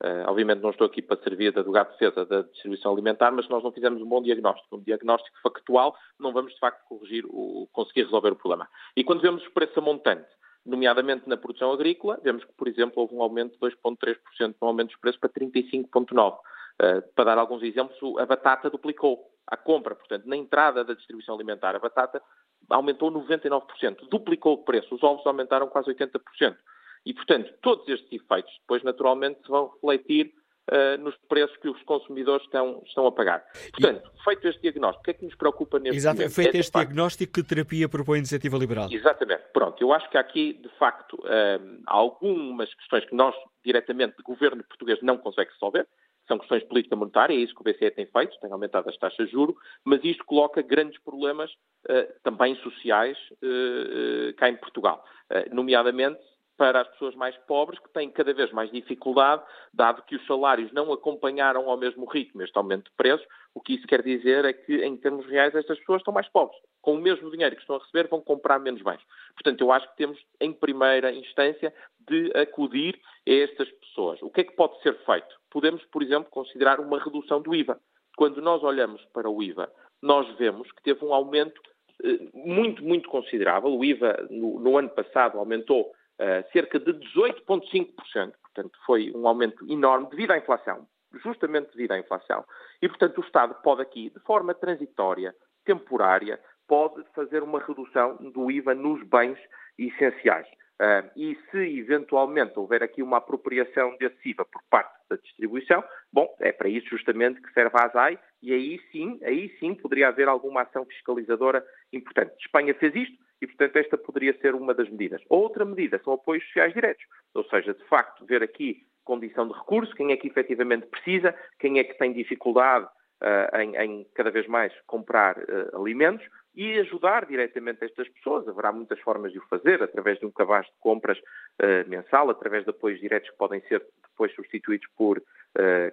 Uh, obviamente não estou aqui para servir de advogado de defesa da distribuição alimentar, mas se nós não fizermos um bom diagnóstico, um diagnóstico factual, não vamos de facto corrigir o, conseguir resolver o problema. E quando vemos o preço a montante, nomeadamente na produção agrícola, vemos que, por exemplo, houve um aumento de 2,3% no aumento dos preços para 35,9%. Uh, para dar alguns exemplos, a batata duplicou a compra, portanto, na entrada da distribuição alimentar, a batata aumentou 99%, duplicou o preço, os ovos aumentaram quase 80%. E, portanto, todos estes efeitos depois, naturalmente, se vão refletir uh, nos preços que os consumidores estão, estão a pagar. Portanto, e... feito este diagnóstico, o que é que nos preocupa neste Exato, momento? feito é, este facto... diagnóstico, que terapia propõe a Iniciativa Liberal? Exatamente. Pronto, eu acho que aqui, de facto, uh, algumas questões que nós, diretamente, de governo português, não consegue resolver são questões de política monetária, é isso que o BCE tem feito, tem aumentado as taxas de juros, mas isto coloca grandes problemas uh, também sociais uh, cá em Portugal, nomeadamente para as pessoas mais pobres, que têm cada vez mais dificuldade, dado que os salários não acompanharam ao mesmo ritmo este aumento de preços, o que isso quer dizer é que, em termos reais, estas pessoas estão mais pobres. Com o mesmo dinheiro que estão a receber, vão comprar menos bens. Portanto, eu acho que temos, em primeira instância, de acudir a estas pessoas. O que é que pode ser feito? Podemos, por exemplo, considerar uma redução do IVA. Quando nós olhamos para o IVA, nós vemos que teve um aumento eh, muito, muito considerável. O IVA, no, no ano passado, aumentou uh, cerca de 18,5%, portanto foi um aumento enorme devido à inflação, justamente devido à inflação. E, portanto, o Estado pode aqui, de forma transitória, temporária, pode fazer uma redução do IVA nos bens essenciais. Uh, e se eventualmente houver aqui uma apropriação desse IVA por parte da distribuição, bom, é para isso justamente que serve a ASAI e aí sim, aí sim poderia haver alguma ação fiscalizadora importante. Espanha fez isto, e, portanto, esta poderia ser uma das medidas. Outra medida são apoios sociais diretos, ou seja, de facto, ver aqui condição de recurso, quem é que efetivamente precisa, quem é que tem dificuldade uh, em, em, cada vez mais comprar uh, alimentos e ajudar diretamente estas pessoas. Haverá muitas formas de o fazer, através de um cabaz de compras uh, mensal, através de apoios diretos que podem ser depois substituídos por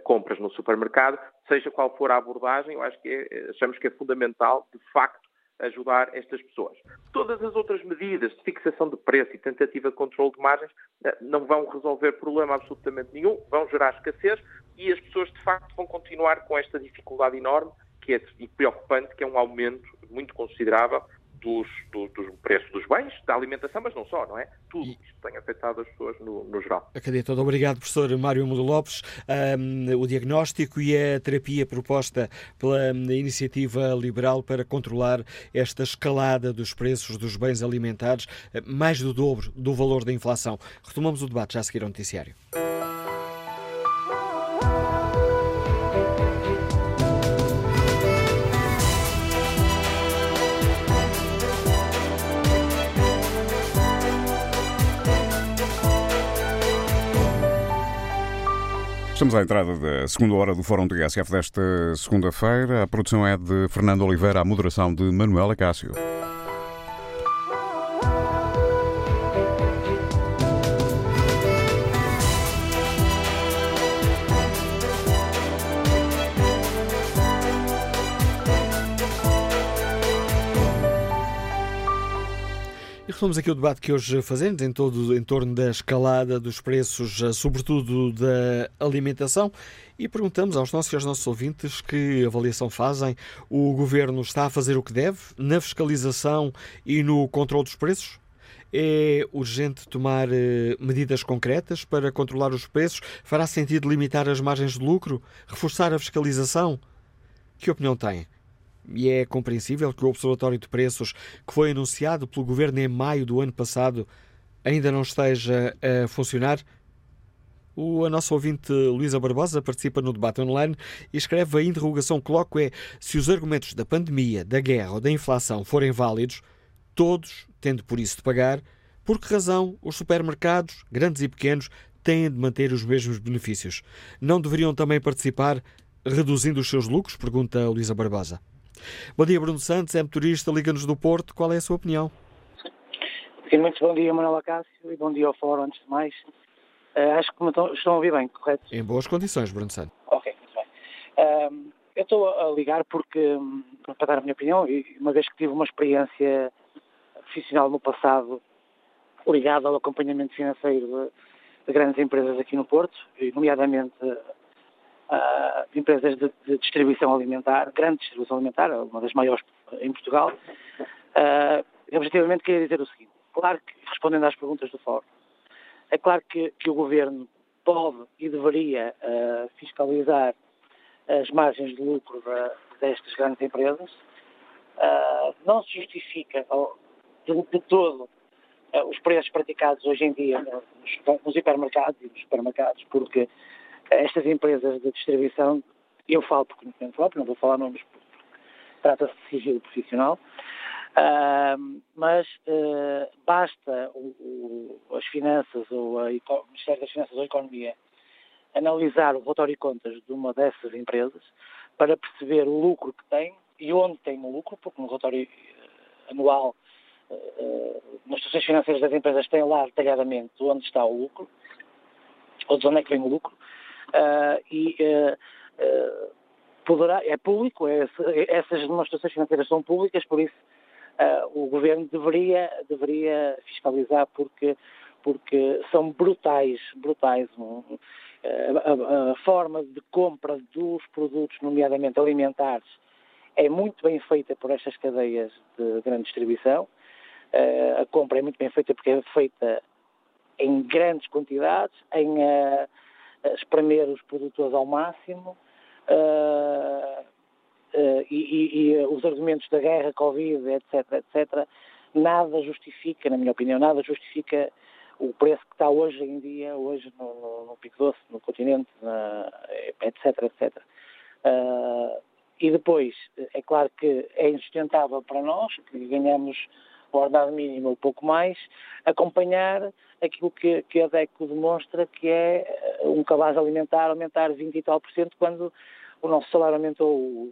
compras no supermercado. Seja qual for a abordagem, eu acho que é, achamos que é fundamental, de facto, ajudar estas pessoas. Todas as outras medidas de fixação de preço e tentativa de controle de margens eh, não vão resolver problema absolutamente nenhum, vão gerar escassez e as pessoas de facto vão continuar com esta dificuldade enorme que é, e preocupante, que é um aumento muito considerável dos, do, dos preços dos bens, da alimentação, mas não só, não é? Tudo isto tem afetado as pessoas no, no geral. A cadeia toda. Obrigado, professor Mário Mudo Lopes. Um, o diagnóstico e a terapia proposta pela um, iniciativa liberal para controlar esta escalada dos preços dos bens alimentares, eh, mais do dobro do valor da inflação. Retomamos o debate já a seguir ao noticiário. Estamos à entrada da segunda hora do Fórum TSF desta segunda-feira. A produção é de Fernando Oliveira, a moderação de Manuela Cássio. Retomamos aqui o debate que hoje fazemos em, todo, em torno da escalada dos preços, eh, sobretudo da alimentação, e perguntamos aos nossos e aos nossos ouvintes que avaliação fazem. O Governo está a fazer o que deve na fiscalização e no controle dos preços? É urgente tomar eh, medidas concretas para controlar os preços? Fará sentido limitar as margens de lucro? Reforçar a fiscalização? Que opinião têm? E é compreensível que o Observatório de Preços, que foi anunciado pelo Governo em maio do ano passado, ainda não esteja a funcionar? O, a nossa ouvinte Luísa Barbosa participa no debate online e escreve a interrogação coloco é se os argumentos da pandemia, da guerra ou da inflação forem válidos, todos tendo por isso de pagar, por que razão os supermercados, grandes e pequenos, têm de manter os mesmos benefícios? Não deveriam também participar reduzindo os seus lucros? Pergunta Luísa Barbosa. Bom dia, Bruno Santos, é motorista, liga-nos do Porto. Qual é a sua opinião? Sim, muito bom dia, Manuela Cássio, e bom dia ao Fórum, antes de mais. Uh, acho que estão, estão a ouvir bem, correto? Em boas condições, Bruno Santos. Ok, muito bem. Uh, eu estou a ligar porque, hum, para dar a minha opinião, uma vez que tive uma experiência profissional no passado ligada ao acompanhamento financeiro de, de grandes empresas aqui no Porto, nomeadamente uh, empresas de, de, distribuição alimentar, grande distribuição alimentar, uma das maiores em Portugal. Uh, objetivamente, queria dizer o seguinte: claro que, respondendo às perguntas do Fórum, é claro que, que o Governo pode e deveria uh, fiscalizar as margens de lucro destas grandes empresas. Uh, não se justifica de, de todo os preços praticados hoje em dia nos, nos hipermercados e nos supermercados, porque estas empresas de distribuição, eu falo por conhecimento próprio, não vou falar nomes trata-se de sigilo profissional, uh, mas uh, basta o, o, as finanças ou a, o Ministério das Finanças ou a Economia analisar o relatório de contas de uma dessas empresas para perceber o lucro que tem e onde tem o lucro, porque no relatório eh, anual uh, nas instituições financeiras das empresas tem lá detalhadamente onde está o lucro, ou de onde é que vem o lucro, e uh, poderá, é público, é, essas demonstrações financeiras são públicas, por isso o governo deveria, deveria fiscalizar porque, porque são brutais, brutais. A, forma de compra dos produtos, nomeadamente alimentares, é muito bem feita por estas cadeias de grande distribuição. a compra é muito bem feita porque é feita em grandes quantidades, em espremer os produtores ao máximo uh, e, e, os argumentos da guerra, Covid, etc., etc., nada justifica, na minha opinião, nada justifica o preço que está hoje em dia, hoje no, no, no Pico Doce, no continente, na, etc., etc. Uh, e depois, é claro que é insustentável para nós, que ganhamos o ordenado mínimo um pouco mais, acompanhar aquilo que, que a DECO demonstra que é eh, um cabaz alimentar aumentar 20 e tal por cento quando o nosso salário aumentou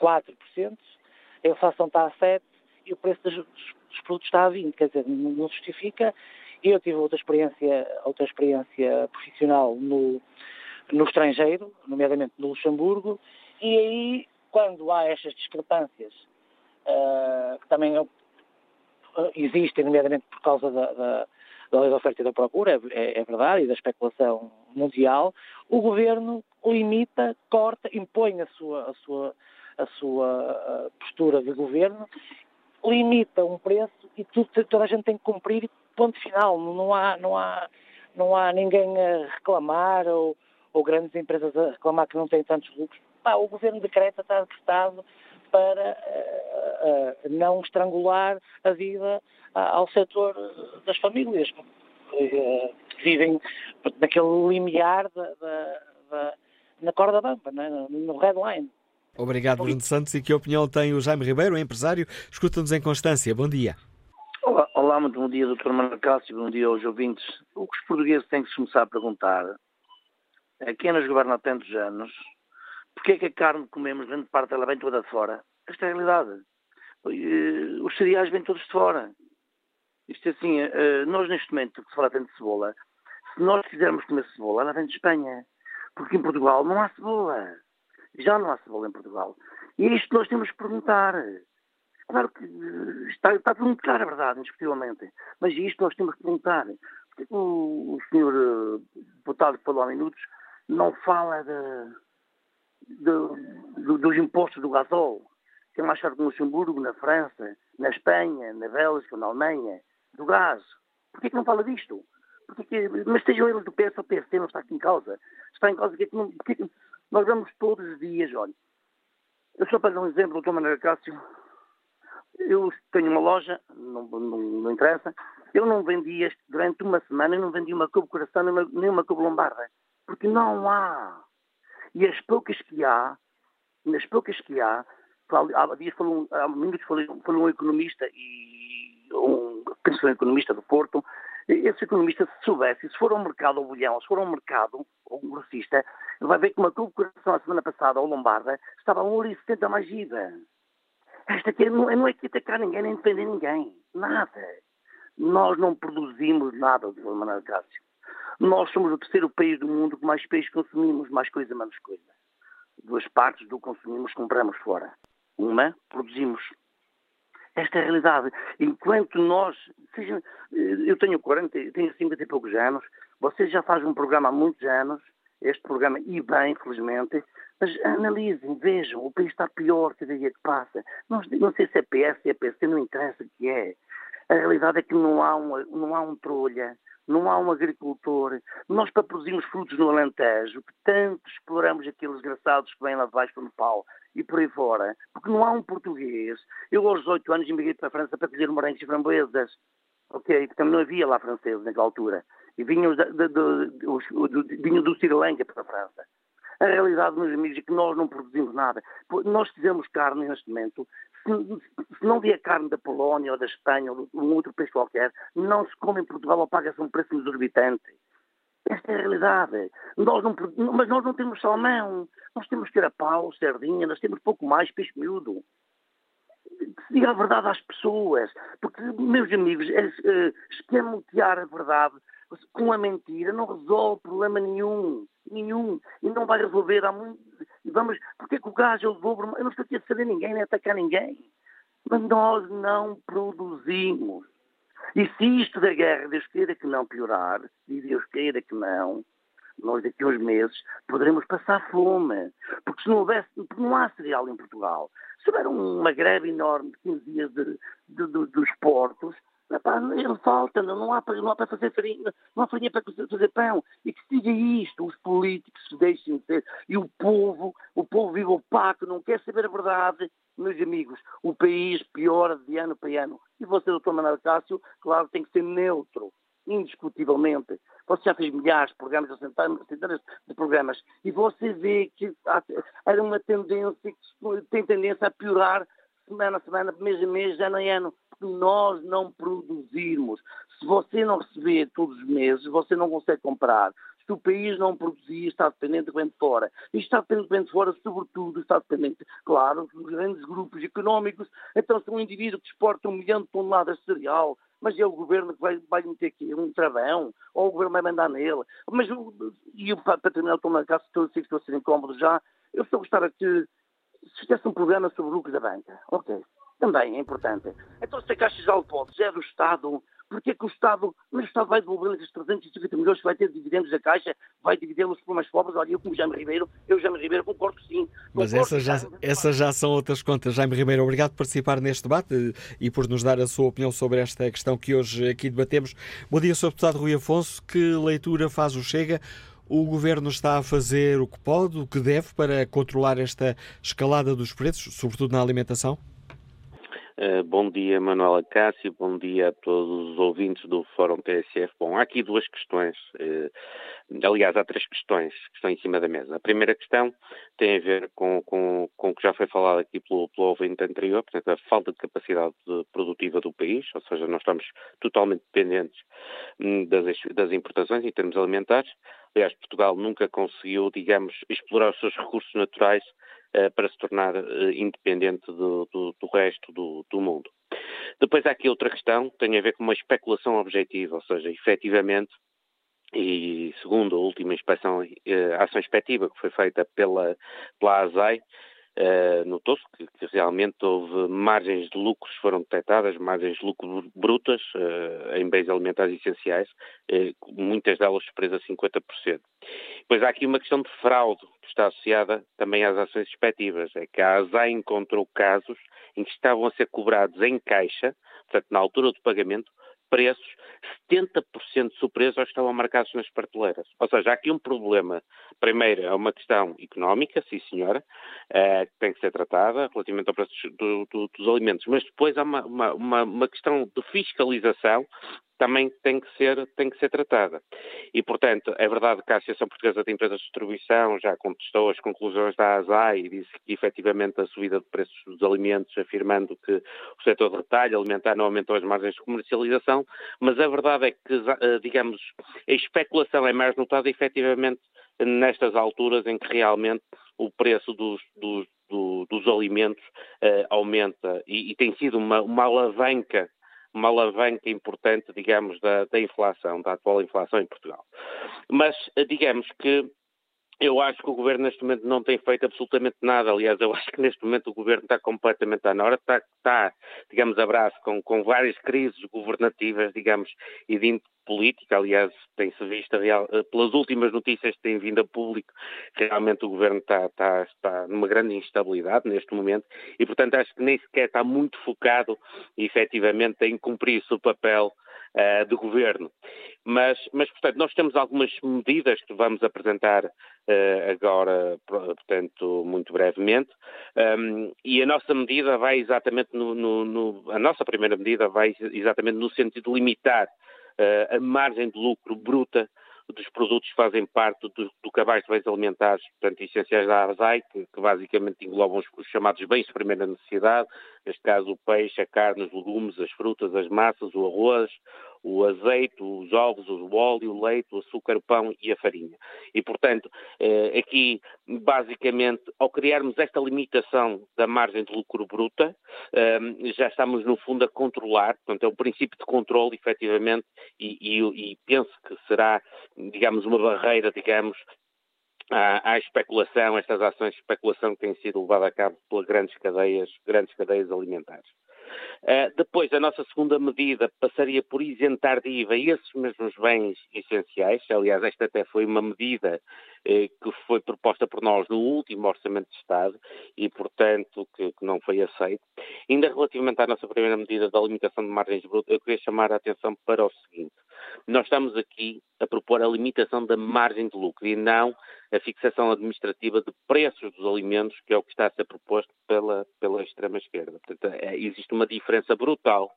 4%, a inflação está a 7% e o preço dos, dos produtos está a 20%, quer dizer, não justifica. Eu tive outra experiência, outra experiência profissional no, no estrangeiro, nomeadamente no Luxemburgo, e aí quando há estas discrepâncias, uh, que também existem, nomeadamente por causa da, da, da lei da oferta e da procura, é, é, verdade, e da especulação mundial, o governo limita, corta, impõe a sua, a sua, a sua postura de governo, limita um preço e tudo, toda a gente tem que cumprir, ponto final. Não há, não há, não há ninguém a reclamar ou, ou grandes empresas a reclamar que não têm tantos lucros. Pá, o governo decreta, está decretado para uh, uh, não estrangular a vida uh, ao setor das famílias que vivem naquele limiar da, da, da, na corda bamba, né? no red line. Obrigado, Bruno Santos. E que opinião tem o Jaime Ribeiro, empresário? Escuta-nos em Constância. Bom dia. Olá, olá, muito bom dia, Dr. Manuel Cássio. Bom dia aos ouvintes. O que os portugueses têm que se começar a perguntar é quem nos governa há tantos anos porque é que a carne que comemos, grande parte dela vem toda de fora? Esta é a realidade. Eh, os cereais vêm todos de fora. Isto é assim, eh, nós neste momento, que se fala tanto de cebola, se nós quisermos comer cebola, ela vem de Espanha. Porque em Portugal não há cebola. Já não há cebola em Portugal. E é isto que nós temos que perguntar. Claro que eh, está, está tudo muito a verdade, indiscutivelmente. Mas isto nós temos que perguntar. Porque o, o senhor deputado que falou há minutos não fala de, dos impostos do gasol que é mais caro que no Luxemburgo, na França, na Espanha, na Bélgica, na Alemanha, do gás. Porquê que não fala disto? Que, mas estejam eles do PS ao PSD, não está aqui em causa. Está em causa que, não, que nós vamos todos os dias, olha. Eu só para dar um exemplo, doutor Manuel Cássio, eu tenho uma loja, não, não, não, interessa, eu não vendi este, durante uma semana, eu não vendi uma couve coração nem uma, nem uma lombarda, porque não há. E as poucas que há, nas poucas que há, há dias falou, há minutos falou, falou um economista e um, penso um economista do Porto, esse economista, se soubesse, se for ao mercado ao bolhão, se for ao mercado, ou um grossista, vai ver que uma corporação a semana passada, ao Lombarda, estava a 1,70 mais IVA. Esta aqui não, não é que atacar ninguém, nem defender ninguém. Nada. Nós não produzimos nada, de Manuel Cássio. Nós somos o terceiro país do mundo que mais peixe consumimos, mais coisa, menos coisa. Duas partes do consumimos compramos fora. Uma, produzimos. Esta é a realidade. Enquanto nós, seja, eu tenho 40, tenho 50 e poucos anos, vocês já fazem um programa há muitos anos, este programa, e bem, felizmente, mas analisem, vejam, o país está pior cada dia que passa. Não, não sei se é PS, se é PC, não interessa o que é. A realidade é que não há, uma, não há um trolha, não há um agricultor. Nós, para produzirmos frutos no Alentejo, que tanto exploramos aqueles desgraçados que vêm lá de baixo do Nepal e por aí fora, porque não há um português. Eu, aos 18 anos, emigrei para a França para fazer morangos e framboesas. Ok? Que também não havia lá franceses naquela altura. E vinham, vinham do Sri Lanka para a França. A realidade, meus amigos, é que nós não produzimos nada. Nós fizemos carne neste momento. Se, se não vier carne da Polónia ou da Espanha ou de um outro país qualquer, não se come em Portugal ou paga-se um preço exorbitante. Esta é a realidade. Nós não, mas nós não temos salmão. Nós temos carapau, sardinha, nós temos pouco mais peixe miúdo. Diga a verdade às pessoas. Porque, meus amigos, é, é, a verdade com a mentira não resolve problema nenhum. Nenhum. E não vai resolver. Há muito... Vamos... Porque é que o gás é o dobro? Eu não estou aqui a saber ninguém, nem a atacar ninguém. Mas nós não produzimos. E se isto da guerra, Deus queira que não piorar, e Deus queira que não, nós daqui a uns meses poderemos passar fome. Porque se não houvesse, porque não há cereal em Portugal. Se houver uma greve enorme de 15 dias de, de, de, dos portos, Ele falta, não há, para, não há para fazer farinha, não há farinha para fazer pão. E que se diga isto, os políticos se deixem de ser. E o povo, o povo vive opaco, não quer saber a verdade. Meus amigos, o país piora de ano para ano. E você, doutor Manuel Cássio, claro, tem que ser neutro, indiscutivelmente. Você já fez milhares de programas, centenas de programas, e você vê que há, há uma tendência, tem tendência a piorar semana a semana, mês a mês, ano a ano porque nós não produzirmos. Se você não receber todos os meses, você não consegue comprar. Se o país não produzir, está dependente do vento fora. E está dependente do vento de fora, sobretudo, está dependente, claro, dos grandes grupos económicos. Então, se um indivíduo que exporta um milhão de toneladas de cereal, mas é o governo que vai, vai meter aqui um travão, ou o governo vai mandar nele. Mas, e para terminar, estou casa, estou, que estou a ser incómodo já, eu só gostava que se tivesse um programa sobre lucros da banca, ok, também é importante. Então se a Caixa de Depósitos é do Estado, porque que o Estado, mas o Estado vai devolver esses 350 milhões que vai ter de dividendos da Caixa, vai dividê-los por mais pobres? Olha, eu como Jaime Ribeiro, eu Jaime Ribeiro concordo sim. Mas essas já, essas já são outras contas. Jaime Ribeiro, obrigado por participar neste debate e por nos dar a sua opinião sobre esta questão que hoje aqui debatemos. Bom dia, Sr. Deputado Rui Afonso. Que leitura faz o Chega? O Governo está a fazer o que pode, o que deve para controlar esta escalada dos preços, sobretudo na alimentação? Uh, bom dia, Manuela Cássio, bom dia a todos os ouvintes do Fórum TSF. Bom, há aqui duas questões, uh, aliás, há três questões que estão em cima da mesa. A primeira questão tem a ver com, com, com o que já foi falado aqui pelo, pelo ouvinte anterior, portanto, a falta de capacidade produtiva do país, ou seja, nós estamos totalmente dependentes um, das, das importações em termos alimentares. Aliás, Portugal nunca conseguiu, digamos, explorar os seus recursos naturais eh, para se tornar eh, independente do, do, do resto do, do, mundo. Depois há aqui outra questão que tem a ver com uma especulação objetiva, ou seja, efetivamente, e segundo a última inspeção, eh, ação inspectiva que foi feita pela, pela ASAI, Uh, notou-se que, que, realmente houve margens de lucros foram detectadas, margens de lucro brutas uh, em bens alimentares essenciais, uh, muitas delas superiores a 50%. Pois há aqui uma questão de fraude que está associada também às ações expectativas, é que a ASA encontrou casos em que estavam a ser cobrados em caixa, portanto na altura do pagamento, preços 70% superiores aos que estavam marcados nas prateleiras. Ou seja, há aqui um problema. Primeiro, é uma questão económica, sim senhora, uh, que tem que ser tratada relativamente ao preço do, do, dos alimentos, mas depois há uma, uma, uma, questão de fiscalização também tem que ser, tem que ser tratada. E, portanto, é verdade que a Associação Portuguesa de Empresas de Distribuição já contestou as conclusões da ASAI e disse que, efetivamente, a subida de preços dos alimentos, afirmando que o setor de retalho alimentar não aumentou as margens de comercialização, mas a verdade é que, eh, digamos, a especulação é mais notada, efetivamente, nestas alturas em que realmente o preço dos, dos, dos alimentos uh, aumenta e, e, tem sido uma, uma alavanca uma alavanca importante, digamos, da, da inflação, da atual inflação em Portugal. Mas, eh, digamos que eu acho que o governo neste momento não tem feito absolutamente nada. Aliás, eu acho que neste momento o governo está completamente à nora, está, está digamos, abraço com, com várias crises governativas, digamos, e de política. Aliás, tem-se visto, real, eh, pelas últimas notícias que têm vindo a público, realmente o governo está, está, está numa grande instabilidade neste momento e, portanto, acho que nem sequer está muito focado, efetivamente, em cumprir o seu papel uh, do governo. Mas, mas, portanto, nós temos algumas medidas que vamos apresentar uh, agora, portanto, muito brevemente, um, e a nossa medida vai exatamente no, no, no, a nossa primeira medida vai exatamente no sentido de limitar uh, a margem de lucro bruta dos produtos que fazem parte do, do cabaz de bens alimentares, portanto, essenciais da ASAI, que, que basicamente englobam os, os, chamados bens de primeira necessidade, neste caso o peixe, a carne, os legumes, as frutas, as massas, o arroz, o azeite, os ovos, o óleo, o leite, o açúcar, o pão e a farinha. E, portanto, eh, aqui, basicamente, ao criarmos esta limitação da margem de lucro bruta, eh, já estamos, no fundo, a controlar, portanto, é um princípio de controle, efetivamente, e, e, e penso que será, digamos, uma barreira, digamos, à, à, especulação, estas ações de especulação que têm sido levadas a cabo pelas grandes cadeias, grandes cadeias alimentares. Uh, depois, a nossa segunda medida passaria por isentar de IVA esses mesmos bens essenciais. Aliás, esta até foi uma medida eh, que foi proposta por nós no último Orçamento de Estado e, portanto, que, que, não foi aceito. Ainda relativamente à nossa primeira medida da limitação de margens brutas, eu queria chamar a atenção para o seguinte. Nós estamos aqui a propor a limitação da margem de lucro e não a fixação administrativa de preços dos alimentos, que é o que está a ser proposto pela, pela extrema-esquerda. Portanto, é, existe uma diferença brutal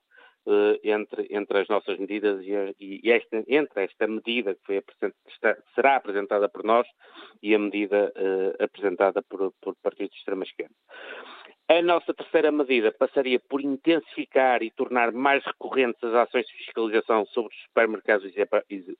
uh, entre, entre as nossas medidas e, e esta, entre esta medida que, foi está, será apresentada por nós e a medida uh, apresentada por, por partidos de extrema-esquerda. A nossa terceira medida passaria por intensificar e tornar mais recorrentes as ações de fiscalização sobre os supermercados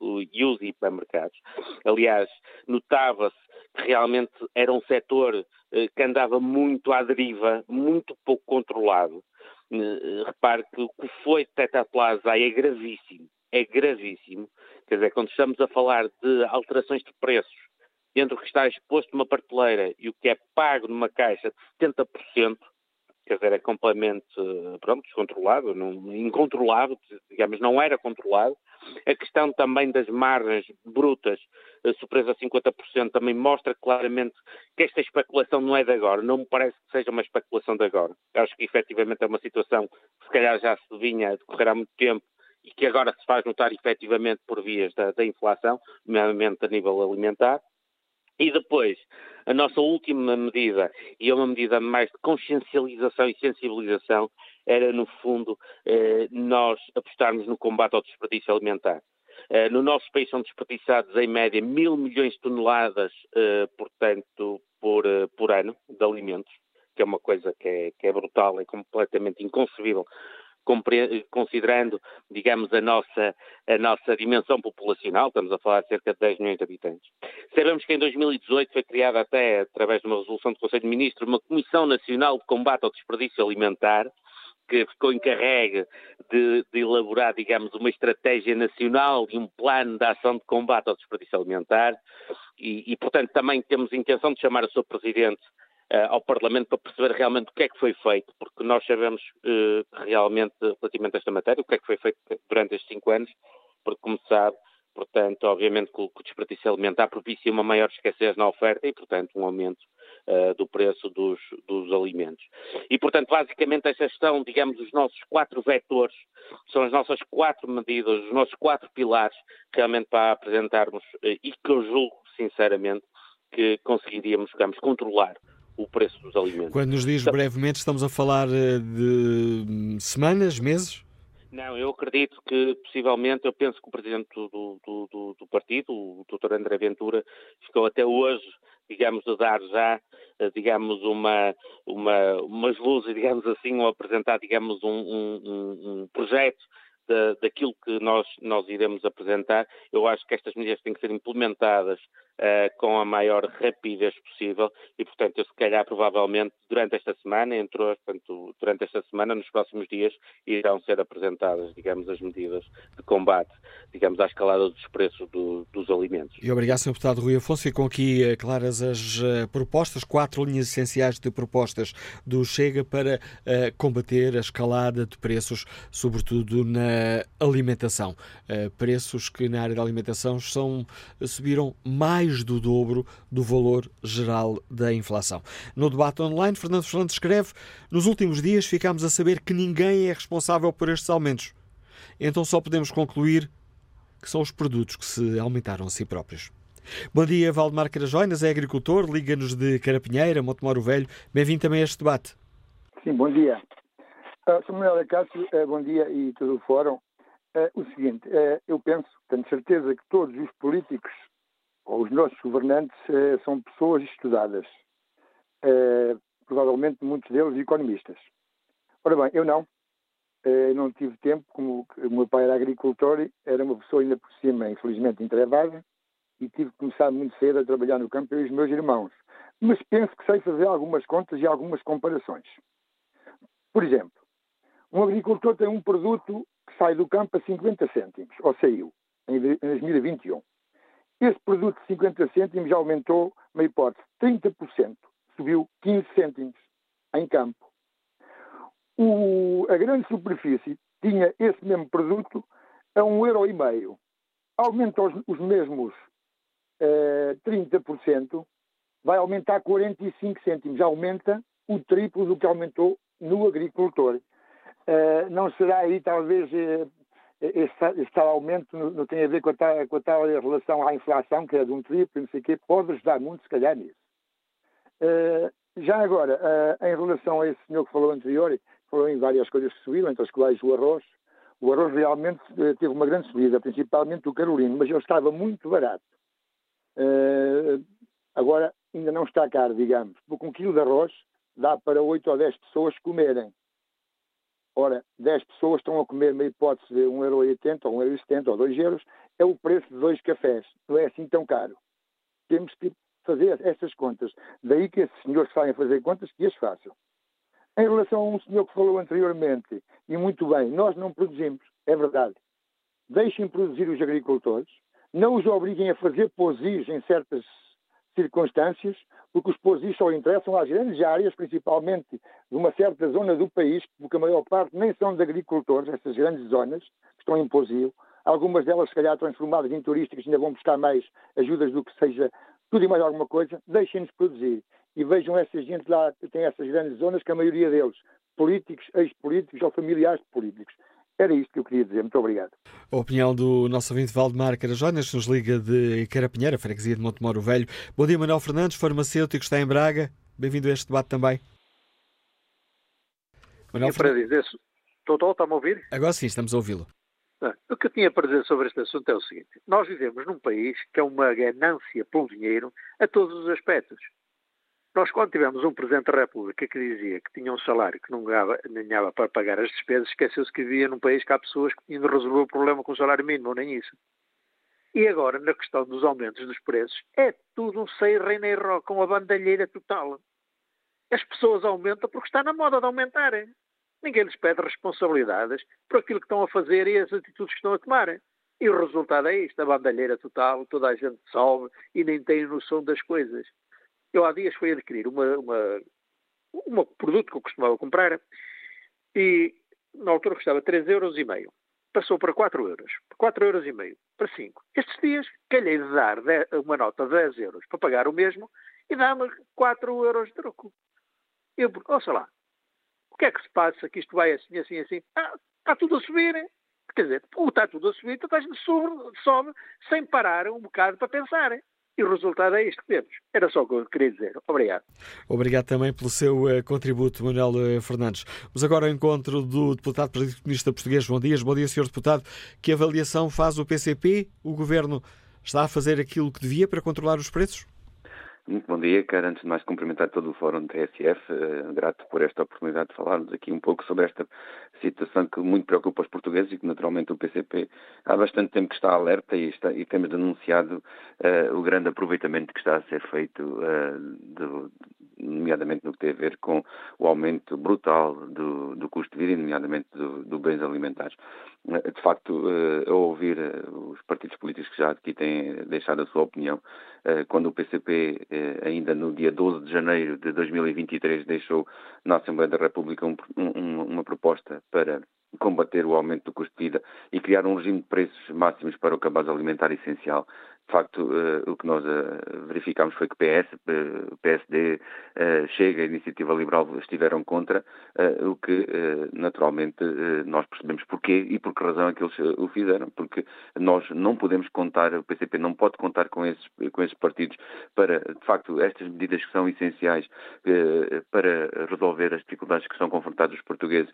e os hipermercados. Aliás, notava-se que realmente era um setor eh, que andava muito à deriva, muito pouco controlado. Eh, repare que o que foi detectado pela é gravíssimo. É gravíssimo. Quer dizer, quando estamos a falar de alterações de preços entre o que está exposto numa prateleira e o que é pago numa caixa de 70%, quer dizer, é completamente pronto, descontrolado, não, incontrolável, digamos, não era controlado. A questão também das margens brutas surpresa a 50% também mostra claramente que esta especulação não é de agora, não me parece que seja uma especulação de agora. Acho que efetivamente é uma situação que se calhar já se vinha a decorrer há muito tempo e que agora se faz notar efetivamente por vias da, da inflação, nomeadamente a nível alimentar. E depois, a nossa última medida, e é uma medida mais de consciencialização e sensibilização, era, no fundo, eh, nós apostarmos no combate ao desperdício alimentar. Eh, no nosso país são desperdiçados, em média, mil milhões de toneladas, eh, portanto, por, eh, por ano, de alimentos, que é uma coisa que é, que é brutal, é completamente inconcebível considerando, digamos, a nossa, a nossa dimensão populacional, estamos a falar de cerca de 10 milhões de habitantes. Sabemos que em 2018 foi criada até, através de uma resolução do Conselho de Ministros, uma Comissão Nacional de Combate ao Desperdício Alimentar, que ficou encarregue de, de, elaborar, digamos, uma estratégia nacional e um plano de ação de combate ao desperdício alimentar e, e portanto, também temos intenção de chamar o seu Presidente ao Parlamento para perceber realmente o que é que foi feito, porque nós sabemos uh, realmente, relativamente a esta matéria, o que é que foi feito durante estes cinco anos, porque, como sabe, Portanto, obviamente que o, desperdício alimentar propicia uma maior escassez na oferta e, portanto, um aumento uh, do preço dos, dos, alimentos. E, portanto, basicamente estas são, digamos, os nossos quatro vetores, são as nossas quatro medidas, os nossos quatro pilares realmente para apresentarmos uh, e que eu julgo, sinceramente, que conseguiríamos, digamos, controlar o preço dos alimentos. Quando nos diz então, brevemente, estamos a falar eh, de hum, semanas, meses? Não, eu acredito que possivelmente, eu penso que o presidente do, do, do, do partido, o Dr. André Ventura, ficou até hoje, digamos, a dar já, eh, digamos, uma, uma, umas luzes, digamos assim, ou apresentar, digamos, um, um, um projeto da, daquilo que nós, nós iremos apresentar. Eu acho que estas medidas têm que ser implementadas uh, com a maior rapidez possível e, portanto, eu se calhar provavelmente durante esta semana, entre hoje, portanto, durante esta semana, nos próximos dias, irão ser apresentadas, digamos, as medidas de combate, digamos, à escalada dos preços do, dos alimentos. E obrigado, Sr. Deputado Rui Afonso. Ficam aqui uh, claras as uh, propostas, quatro linhas essenciais de propostas do Chega para combater a escalada de preços, sobretudo na alimentação. preços que na área da alimentação são, subiram mais mais do dobro do valor geral da inflação. No debate online, Fernando Fernandes escreve: Nos últimos dias ficámos a saber que ninguém é responsável por estes aumentos. Então só podemos concluir que são os produtos que se aumentaram a si próprios. Bom dia, Valdemar Carajóinas, é agricultor, liga-nos de Carapinheira, Montemoro Velho. Bem-vindo também a este debate. Sim, bom dia. Uh, Sr. Manuel Acácio, uh, bom dia e todo o fórum. Uh, o seguinte, uh, eu penso, tenho certeza que todos os políticos os nossos governantes eh, são pessoas estudadas, eh, provavelmente muitos deles economistas. Ora bem, eu não. Eh, não tive tempo, como o meu pai era agricultor, era uma pessoa ainda por cima, infelizmente, entregada, e tive que começar muito cedo a trabalhar no campo, eu e os meus irmãos. Mas penso que sei fazer algumas contas e algumas comparações. Por exemplo, um agricultor tem um produto que sai do campo a 50 cêntimos, ou saiu, em 2021. Esse produto de 50 cêntimos já aumentou, uma hipótese, 30%. Subiu 15 cêntimos em campo. O, a grande superfície tinha esse mesmo produto a um euro meio. Aumenta os, os mesmos uh, eh, 30%, vai aumentar 45 cêntimos. Aumenta o triplo do que aumentou no agricultor. Uh, não será aí talvez uh, este, este tal aumento não, não, tem a ver com a, tal, com a tal relação à inflação, que é de um triplo, não sei o quê, pode ajudar muito, se calhar, nisso. Uh, já agora, uh, em relação a esse senhor que falou anterior, falou em várias coisas que subiram, entre as quais o arroz. O arroz realmente uh, teve uma grande subida, principalmente o carolino, mas ele estava muito barato. agora, ainda não está caro, digamos, porque um quilo de arroz dá para 8 ou 10 pessoas comerem. Ora, 10 pessoas estão a comer uma hipótese de 1,80€ ou 1,70€ ou 2 euros, é o preço de dois cafés. Não é assim tão caro. Temos que fazer essas contas. Daí que esses senhores que sabem fazer contas, que as façam. Em relação a um senhor que falou anteriormente, e muito bem, nós não produzimos, é verdade. Deixem produzir os agricultores, não os obriguem a fazer posios em certas, circunstâncias, porque os pousos só interessam às grandes áreas, principalmente de uma certa zona do país, porque a maior parte nem são de agricultores, essas grandes zonas que estão em pousio. Algumas delas, se calhar, transformadas em turísticas, ainda vão buscar mais ajudas do que seja tudo e mais alguma coisa. Deixem-nos produzir. E vejam essa gente lá que tem essas grandes zonas, que a maioria deles, políticos, ex-políticos ou familiares de políticos. Era isto que eu queria dizer. Muito obrigado. A opinião do nosso ouvinte Valdemar Carajonas, nos liga de Carapinheira, freguesia de Montemoro Velho. Bom dia, Manuel Fernandes, farmacêutico, está em Braga. Bem-vindo a este debate também. Manuel para dizer, Estou, está-me a ouvir? Agora sim, estamos a ouvi-lo. O que eu tinha para dizer sobre este assunto é o seguinte: nós vivemos num país que é uma ganância pelo dinheiro a todos os aspectos. Nós, quando tivemos um Presidente da República que dizia que tinha um salário que não ganhava para pagar as despesas, esqueceu-se que vivia num país que há pessoas que tinham de resolver o problema com o salário mínimo, nem isso. E agora, na questão dos aumentos dos preços, é tudo um sei reina e rock, com a bandalheira total. As pessoas aumentam porque está na moda de aumentarem. Ninguém lhes pede responsabilidades por aquilo que estão a fazer e as atitudes que estão a tomar. E o resultado é isto, a bandalheira total, toda a gente sobe e nem tem noção das coisas. Eu há dias fui adquirir uma, uma, um produto que eu costumava comprar e na altura custava 3,5 euros. Passou para 4 euros. 4 euros e meio. Para 5. Estes dias calhei de dar uma nota de 10 euros para pagar o mesmo e dá-me 4 euros de troco. Eu, ouça lá, o que é que se passa que isto vai assim, assim, assim? Ah, está tudo a subir. Hein? Quer dizer, está tudo a subir, então a gente sobe, sobe sem parar um bocado para pensar. E o resultado é isto que temos. Era só o que eu queria dizer. Obrigado. Obrigado também pelo seu uh, contributo, Manuel uh, Fernandes. Vamos agora ao encontro do deputado Partido Comunista Português. Bom dia, bom dia, Sr. Deputado. Que avaliação faz o PCP? O Governo está a fazer aquilo que devia para controlar os preços? Muito bom dia, quero antes de mais cumprimentar todo o Fórum do TSF, uh, grato por esta oportunidade de falarmos aqui um pouco sobre esta situação que muito preocupa os portugueses e que naturalmente o PCP há bastante tempo que está alerta e, está, e temos denunciado uh, o grande aproveitamento que está a ser feito, uh, do, nomeadamente no que tem a ver com o aumento brutal do, do custo de vida, nomeadamente do, do bens alimentares. De facto, a ouvir os partidos políticos que já aqui têm deixado a sua opinião, quando o PCP ainda no dia 12 de janeiro de 2023 deixou na Assembleia da República um, um, uma proposta para combater o aumento do custo de vida e criar um regime de preços máximos para o cabaz alimentar essencial. De facto, uh, o que nós uh, verificamos foi que PS, uh, PSD, Chega e Iniciativa Liberal estiveram contra, o que naturalmente nós percebemos porquê e por que razão é que eles o fizeram, porque nós não podemos contar, o PCP não pode contar com esses, com esses partidos para, de facto, estas medidas que são essenciais para resolver as dificuldades que são confrontados os portugueses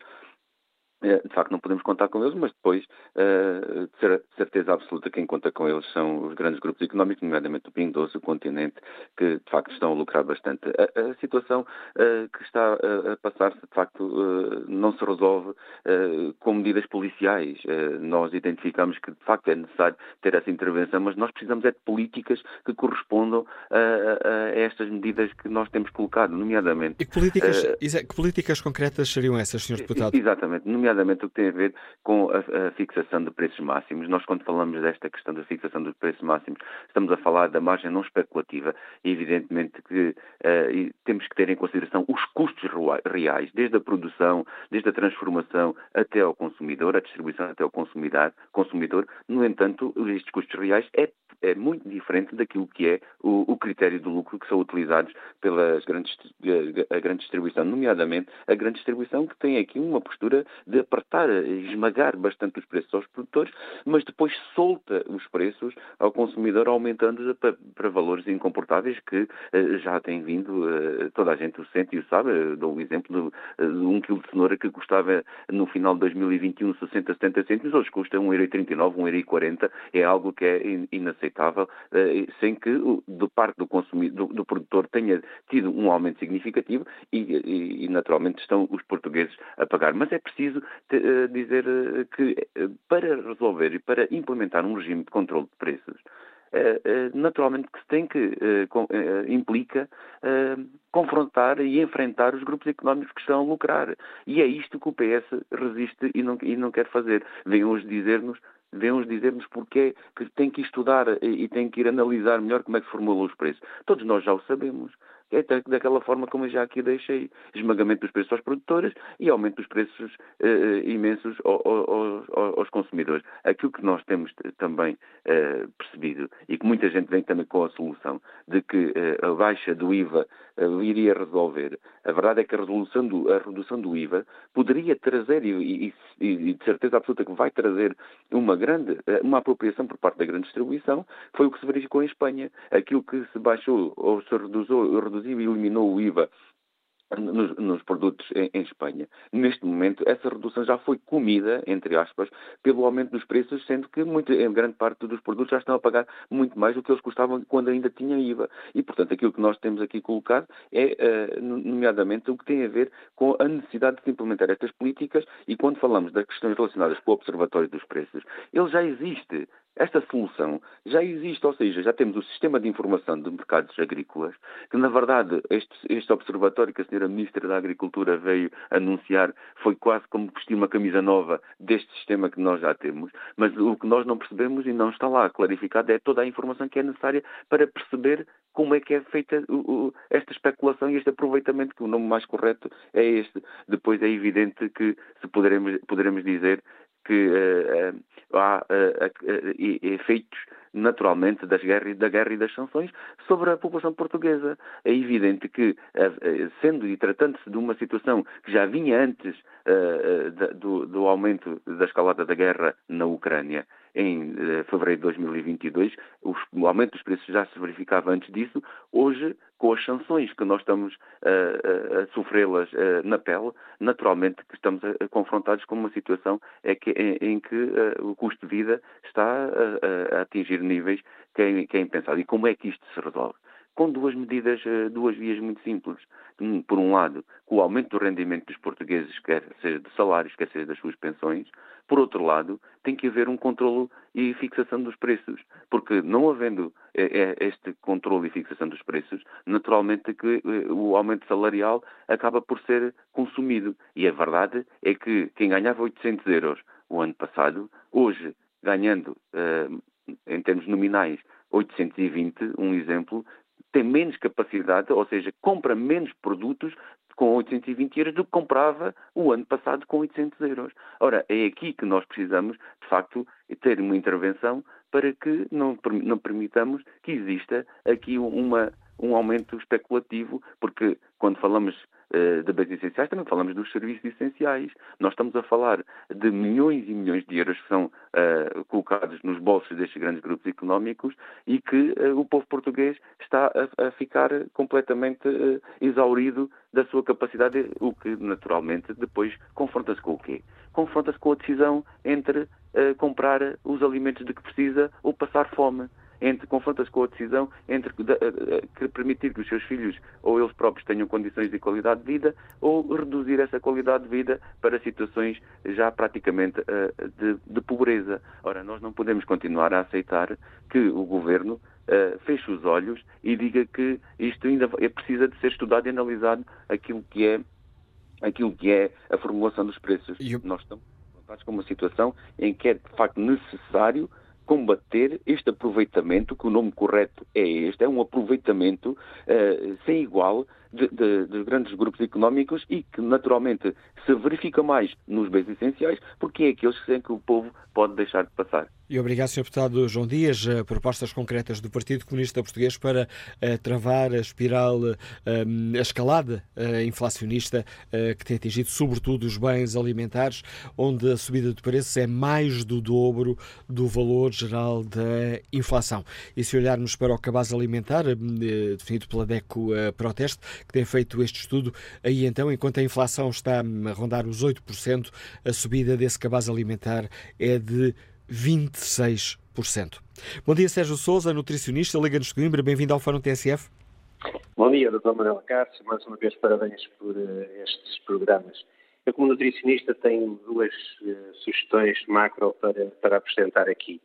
de facto não podemos contar com eles, mas depois, uh, de certeza absoluta, quem conta com eles são os grandes grupos económicos, nomeadamente o Pingo Doce, o Continente, que de facto estão a lucrar bastante. A, a situação uh, que está a, a passar-se, de facto, não se resolve com medidas policiais. nós identificamos que, de facto, é necessário ter essa intervenção, mas nós precisamos é de políticas que correspondam a, a estas medidas que nós temos colocado, nomeadamente. E que políticas, que políticas concretas seriam essas, Sr. Deputado? Exatamente, nomeadamente nomeadamente o que tem a ver com a, a, fixação de preços máximos. Nós, quando falamos desta questão da fixação dos preços máximos, estamos a falar da margem não especulativa e, evidentemente, que uh, temos que ter em consideração os custos reais, desde a produção, desde a transformação até ao consumidor, a distribuição até ao consumidor. consumidor. No entanto, estes custos reais é, é muito diferente daquilo que é o, o critério do lucro que são utilizados pelas grandes, a grande distribuição, nomeadamente a grande distribuição que tem aqui uma postura de apertar, esmagar bastante os preços aos produtores, mas depois solta os preços ao consumidor, aumentando para, valores incomportáveis que uh, já têm vindo, uh, toda a gente o sente e o sabe. Uh, dou o exemplo de, de, um quilo de cenoura que custava no final de 2021 60, 70 cêntimos, hoje custa 1,39€, 1,40€. É algo que é inaceitável, sem que, do parte do, consumidor, do, do, produtor, tenha tido um aumento significativo e, e, e naturalmente estão os portugueses a pagar. Mas é preciso eh, dizer eh, que eh, para resolver e para implementar um regime de controle de preços, naturalmente que se tem que implica confrontar e enfrentar os grupos económicos que estão a lucrar. E é isto que o PS resiste e não, e não quer fazer. Vem hoje dizer-nos devemos dizer-nos porque que tem que estudar e tem que ir analisar melhor como é que formula os preços. Todos nós já o sabemos é daquela forma como eu já aqui deixei, esmagamento dos preços aos produtores e aumento dos preços eh, imensos aos, aos, aos, consumidores. Aquilo que nós temos também eh, percebido e que muita gente vem também com a solução de que eh, a baixa do IVA eh, iria resolver, a verdade é que a, resolução do, a redução do IVA poderia trazer, e, e, e, de certeza absoluta que vai trazer, uma grande, eh, uma apropriação por parte da grande distribuição, foi o que se verificou em Espanha. Aquilo que se baixou ou se reduziu, reduziu e eliminou o IVA nos, nos produtos em, em, Espanha. Neste momento, essa redução já foi comida, entre aspas, pelo aumento dos preços, sendo que muito, em grande parte dos produtos já estão a pagar muito mais do que eles custavam quando ainda tinha IVA. E, portanto, aquilo que nós temos aqui colocado é, uh, nomeadamente, o que tem a ver com a necessidade de se implementar estas políticas e quando falamos das questões relacionadas com o Observatório dos Preços, ele já existe. Esta solução já existe, ou seja, já temos o Sistema de Informação de Mercados Agrícolas, que na verdade este, este observatório que a Sra. Ministra da Agricultura veio anunciar foi quase como vestir uma camisa nova deste sistema que nós já temos, mas o que nós não percebemos e não está lá clarificado é toda a informação que é necessária para perceber como é que é feita esta especulação e este aproveitamento, que o nome mais correto é este. Depois é evidente que se poderemos, poderemos dizer que uh, há uh, efeitos naturalmente das guerras, da guerra e das sanções sobre a população portuguesa. É evidente que, sendo e tratando-se de uma situação que já vinha antes do, do aumento da escalada da guerra na Ucrânia, em uh, fevereiro de 2022. Os, o aumento dos preços já se verificava antes disso. Hoje, com as sanções que nós estamos uh, a sofrê-las na pele, naturalmente que estamos confrontados com uma situação é em, que o custo de vida está a, atingir níveis que é, que é impensado. E como é que isto se resolve? Com duas medidas, duas vias muito simples. Por um lado, com o aumento do rendimento dos portugueses, quer seja de salários, quer seja das suas pensões, por outro lado, tem que haver um controlo e fixação dos preços, porque não havendo eh, eh, este controle e fixação dos preços, naturalmente que eh, o aumento salarial acaba por ser consumido. E a verdade é que quem ganhava 800 euros o ano passado, hoje, ganhando, em termos nominais, 820, um exemplo, tem menos capacidade, ou seja, compra menos produtos com 820 euros do que comprava o ano passado com 800 euros. Ora, é aqui que nós precisamos, de facto, ter uma intervenção para que não, não permitamos que exista aqui uma, um aumento especulativo, porque quando falamos de bens essenciais também falamos dos serviços essenciais. Nós estamos a falar de milhões e milhões de euros que são uh, colocados nos bolsos destes grandes grupos económicos e que uh, o povo português está a, a ficar completamente exaurido da sua capacidade, o que naturalmente depois confronta-se com o quê? Confronta-se com a decisão entre comprar os alimentos de que precisa ou passar fome entre confrontas com a decisão entre que permitir que os seus filhos ou eles próprios tenham condições de qualidade de vida ou reduzir essa qualidade de vida para situações já praticamente uh, de, de, pobreza. Ora, nós não podemos continuar a aceitar que o governo uh, feche os olhos e diga que isto ainda é precisa de ser estudado e analisado aquilo que é aquilo que é a formulação dos preços. Eu... Nós estamos confrontados com uma situação em que é de facto necessário combater este aproveitamento, que o nome correto é este, é um aproveitamento uh, sem igual de, de, de, grandes grupos económicos e que naturalmente se verifica mais nos bens essenciais, porque é aqueles que o povo pode deixar de passar. E obrigado, Sr. Deputado João Dias. Eh, propostas concretas do Partido Comunista Português para uh, travar a espiral, uh, a escalada inflacionista que tem atingido sobretudo os bens alimentares, onde a subida de preços é mais do dobro do valor geral da inflação. E se olharmos para o cabaz alimentar, definido pela DECO Proteste, que tem feito este estudo, aí então, enquanto a inflação está a rondar os 8%, a subida desse cabaz alimentar é de 26%. Bom dia, Sérgio Souza, nutricionista, Liga-nos de Coimbra. Bem-vindo ao Fórum TSF. Bom dia, Dr. Manuel Cássio. Mais uma vez, parabéns por uh, estes programas. Eu, como nutricionista, tenho duas uh, sugestões macro para, para apresentar aqui.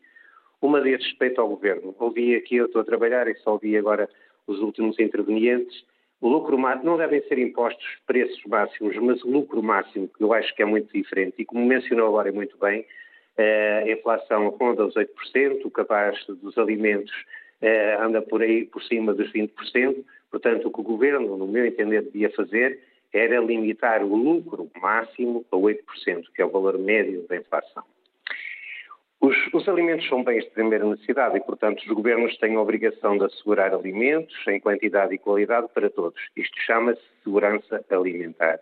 Uma deles respeito ao governo. Ouvi aqui, eu estou a trabalhar e só ouvi agora os últimos intervenientes. O lucro não devem ser impostos preços máximos, mas o lucro máximo, que eu acho que é muito diferente, e como mencionou agora muito bem, a inflação ronda os 8%, o capaz dos alimentos anda por aí por cima dos 20%. Portanto, o que o governo, no meu entender, devia fazer era limitar o lucro máximo a 8%, que é o valor médio da inflação. Os, os, alimentos são bens de primeira necessidade e, portanto, os governos têm a obrigação de assegurar alimentos em quantidade e qualidade para todos. Isto chama-se segurança alimentar.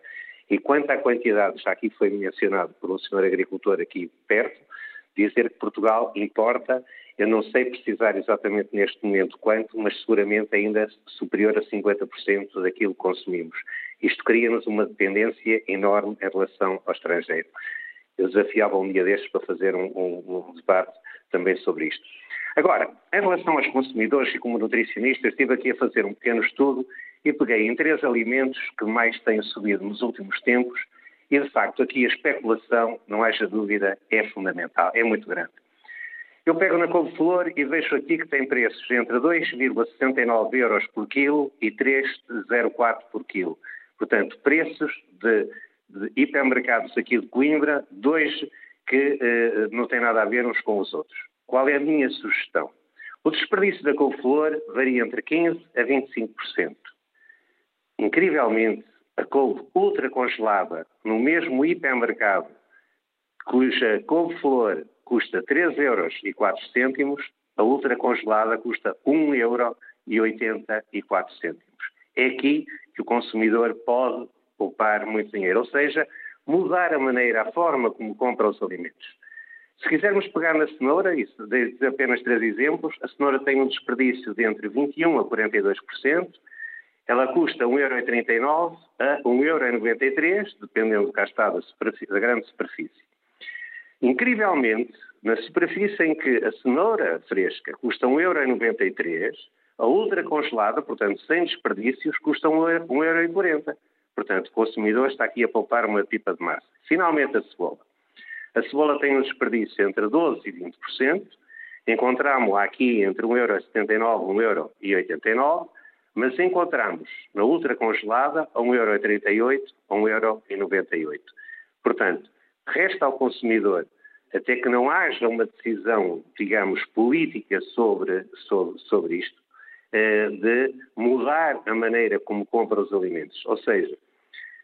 E quanto à quantidade, já aqui foi mencionado por um senhor agricultor aqui perto, dizer que Portugal importa, eu não sei precisar exatamente neste momento quanto, mas seguramente ainda superior a 50% daquilo que consumimos. Isto cria-nos uma dependência enorme em relação ao estrangeiro. Eu desafiava um dia destes para fazer um, um, um debate também sobre isto. Agora, em relação aos consumidores e como nutricionista, estive aqui a fazer um pequeno estudo e peguei em três alimentos que mais têm subido nos últimos tempos e, de facto, aqui a especulação, não haja dúvida, é fundamental, é muito grande. Eu pego na couve-flor e vejo aqui que tem preços entre 2,69 euros por quilo e 3,04 por quilo. Portanto, preços de de hipermercados aqui de Coimbra, dois que eh, não têm nada a ver uns com os outros. Qual é a minha sugestão? O desperdício da couve-flor varia entre 15% a 25%. Incrivelmente, a couve ultra congelada no mesmo hipermercado, cuja couve-flor custa 3 euros e 4 cêntimos, a ultra congelada custa 1 euro e 84 cêntimos. É aqui que o consumidor pode poupar muito dinheiro, ou seja, mudar a maneira, a forma como compra os alimentos. Se quisermos pegar na cenoura, isso dei apenas três exemplos, a cenoura tem um desperdício de entre 21% a 42%, ela custa 1,39€ a 1,93€, dependendo do cá está da, da grande superfície. Incrivelmente, na superfície em que a cenoura fresca custa 1,93€, a ultra congelada, portanto sem desperdícios, custa 1,40€. Portanto, o consumidor está aqui a poupar uma pipa de massa. Finalmente, a cebola. A cebola tem um desperdício entre 12% e 20%. Encontramos-la aqui entre 1,79€ e 1,89€, mas encontramos na ultra congelada a 1,38€ a 1,98€. Portanto, resta ao consumidor, até que não haja uma decisão, digamos, política sobre, sobre, sobre isto, eh, de mudar a maneira como compra os alimentos. Ou seja,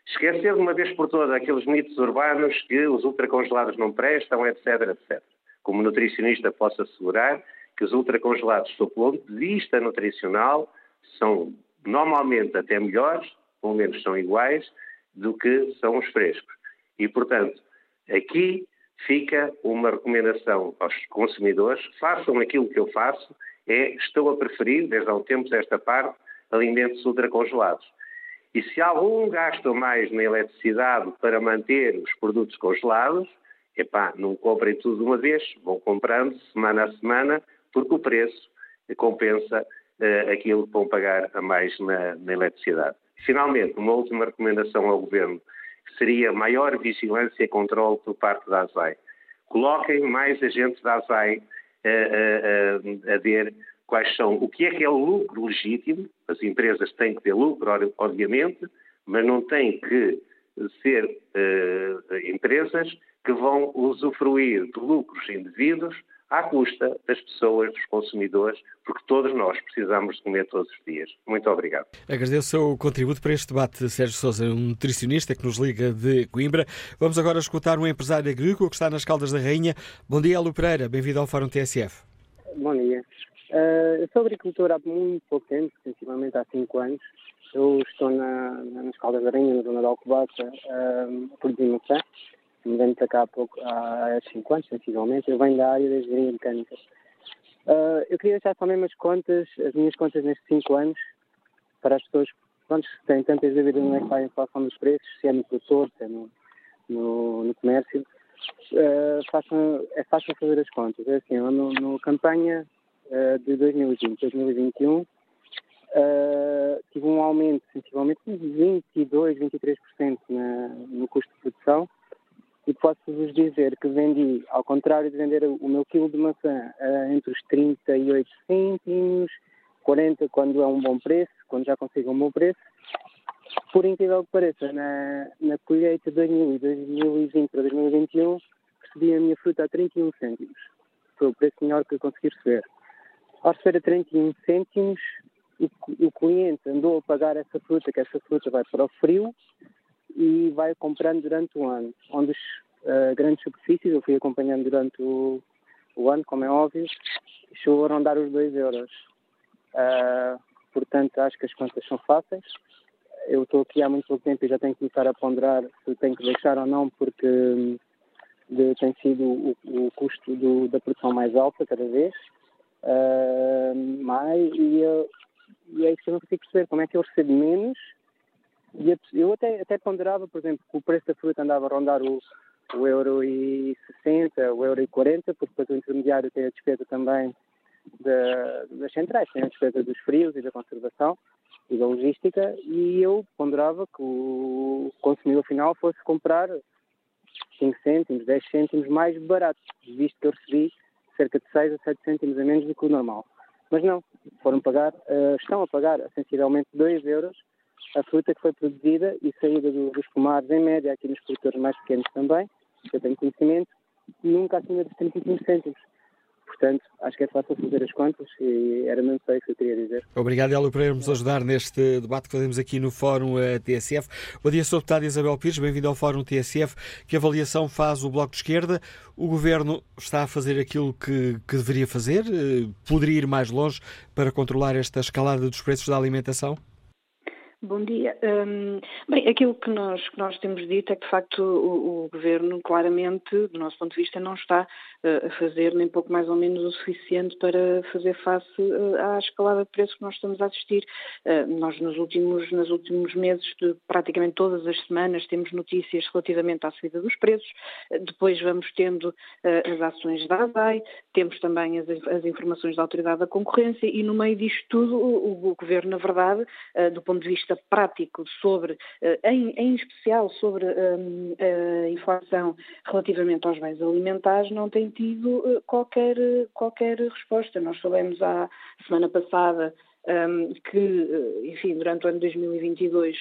Esquecer de uma vez por todas aqueles mitos urbanos que os ultracongelados não prestam, etc, etc. Como nutricionista posso assegurar que os ultracongelados, do ponto de vista nutricional, são normalmente até melhores, pelo menos são iguais, do que são os frescos. E, portanto, aqui fica uma recomendação aos consumidores, façam aquilo que eu faço, é, estou a preferir, desde há um tempo esta parte, alimentos ultracongelados. E se algum gasto mais na eletricidade para manter os produtos congelados, epá, não comprem tudo de uma vez, vão comprando semana a semana, porque o preço compensa uh, aquilo que vão pagar a mais na, na eletricidade. Finalmente, uma última recomendação ao Governo, seria maior vigilância e controle por parte da ASAI. Coloquem mais agentes da ASAI uh, uh, a ver quais são, o que é que é o lucro legítimo, as empresas têm que ter lucro, obviamente, mas não têm que ser uh, empresas que vão usufruir de lucros indevidos à custa das pessoas, dos consumidores, porque todos nós precisamos de comer todos os dias. Muito obrigado. Agradeço o seu contributo para este debate, Sérgio Sousa, um nutricionista que nos liga de Coimbra. Vamos agora escutar um empresário agrícola que está nas Caldas da Rainha. Bom dia, Lu Pereira. Bem-vindo ao Fórum TSF. Bom dia. Uh, eu sou agricultor há muito pouco tempo, sensivelmente há 5 anos. Eu estou na, nas Caldas da Aranha, na zona de Alcobaça, uh, a produzir maçã. Mudei-me para cá há, pouco, há 5 anos, sensivelmente. Eu venho da área da engenharia mecânica. Uh, eu queria deixar mesmo as contas, as minhas contas nestes 5 anos, para as pessoas pronto, que têm tantas dúvidas onde é que está a inflação dos preços, se é no produtor, se é no, no, no comércio. Uh, façam, é fácil fazer as contas. É assim, no, no campanha uh, de 2020 2021 uh, tive um aumento sensivelmente de 22, 23% na, no custo de produção e posso-vos dizer que vendi, ao contrário de vender o meu quilo de maçã uh, entre os 38 cêntimos, 40 quando é um bom preço, quando já consigo um bom preço, por incrível que pareça, na, na colheita de 2020 para 2021 recebi a minha fruta a 31 cêntimos. Foi o preço melhor que eu consegui receber. Ao receber a 31 cêntimos, o, o cliente andou a pagar essa fruta, que essa fruta vai para o frio e vai comprando durante o ano. Onde as uh, grandes superfícies, eu fui acompanhando durante o, o ano, como é óbvio, chegou a rondar os 2 euros. Uh, portanto, acho que as contas são fáceis. Eu estou aqui há muito pouco tempo e já tenho que começar a ponderar se tenho que deixar ou não, porque hum, de, tem sido o, o custo do, da produção mais alta cada vez. Uh, mais, e, eu, e é isso que eu não consigo perceber, como é que eu recebo menos. E eu até, até ponderava, por exemplo, que o preço da fruta andava a rondar o, o euro e 60, o euro e 40, porque depois o intermediário tem a despesa também da, das centrais, tem a despesa dos frios e da conservação e da logística, e eu ponderava que o consumidor final fosse comprar 5 cêntimos, 10 cêntimos mais barato, visto que eu recebi cerca de 6 a 7 cêntimos a menos do que o normal. Mas não, foram pagar, uh, estão a pagar sensivelmente 2 euros a fruta que foi produzida e saída do, dos pomares, em média, aqui nos produtores mais pequenos também, que eu tenho conhecimento, nunca acima de 35 cêntimos. Portanto, acho que é fácil fazer as contas e era mesmo só isso que eu queria dizer. Obrigado, Hélio, por nos ajudar neste debate que fazemos aqui no Fórum eh, TSF. Bom dia, sou a deputada Isabel Pires, bem-vindo ao Fórum TSF. Que avaliação faz o Bloco de Esquerda? O Governo está a fazer aquilo que, que deveria fazer? Eh, poderia ir mais longe para controlar esta escalada dos preços da alimentação? Bom dia. Um, bem, aquilo que nós, que nós temos dito é que, de facto, o, o, Governo, claramente, do nosso ponto de vista, não está uh, a fazer nem pouco mais ou menos o suficiente para fazer face uh, à escalada de preços que nós estamos a assistir. Uh, nós, nos últimos, nos últimos meses, de, praticamente todas as semanas, temos notícias relativamente à subida dos preços, depois vamos tendo as ações da ASAI, temos também as, as, informações da Autoridade da Concorrência e, no meio disto tudo, o, o Governo, na verdade, do ponto de vista prático sobre, eh, em, em especial sobre um, a inflação relativamente aos bens alimentares, não tem tido eh, qualquer, qualquer resposta. Nós soubemos a semana passada um, que, eh, enfim, durante o ano 2022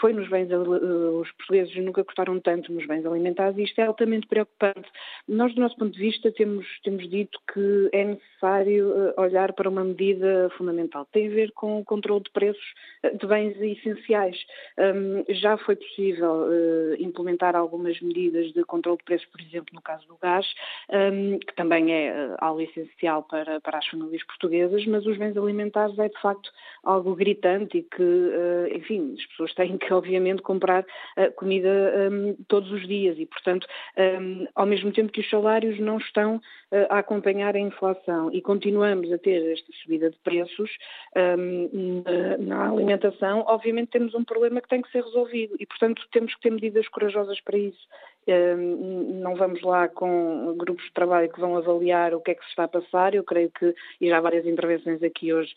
foi nos bens, os portugueses nunca cortaram tanto nos bens alimentares e isto é altamente preocupante. Nós, do nosso ponto de vista, temos, temos dito que é necessário eh, olhar para uma medida fundamental. Tem a ver com o controle de preços eh, de bens essenciais. Um, já foi possível uh, implementar algumas medidas de controle de preços, por exemplo, no caso do gás, um, que também é algo essencial para, para as famílias portuguesas, mas os bens alimentares é de facto algo gritante e que, eh, enfim, as pessoas têm que, obviamente, comprar eh, comida ehm, todos os dias e, portanto, ehm, ao mesmo tempo que os salários não estão eh, a acompanhar a inflação e continuamos a ter esta subida de preços ehm, na alimentação, obviamente temos um problema que tem que ser resolvido e, portanto, temos que ter medidas corajosas para isso. Não vamos lá com grupos de trabalho que vão avaliar o que é que se está a passar. Eu creio que, e já várias intervenções aqui hoje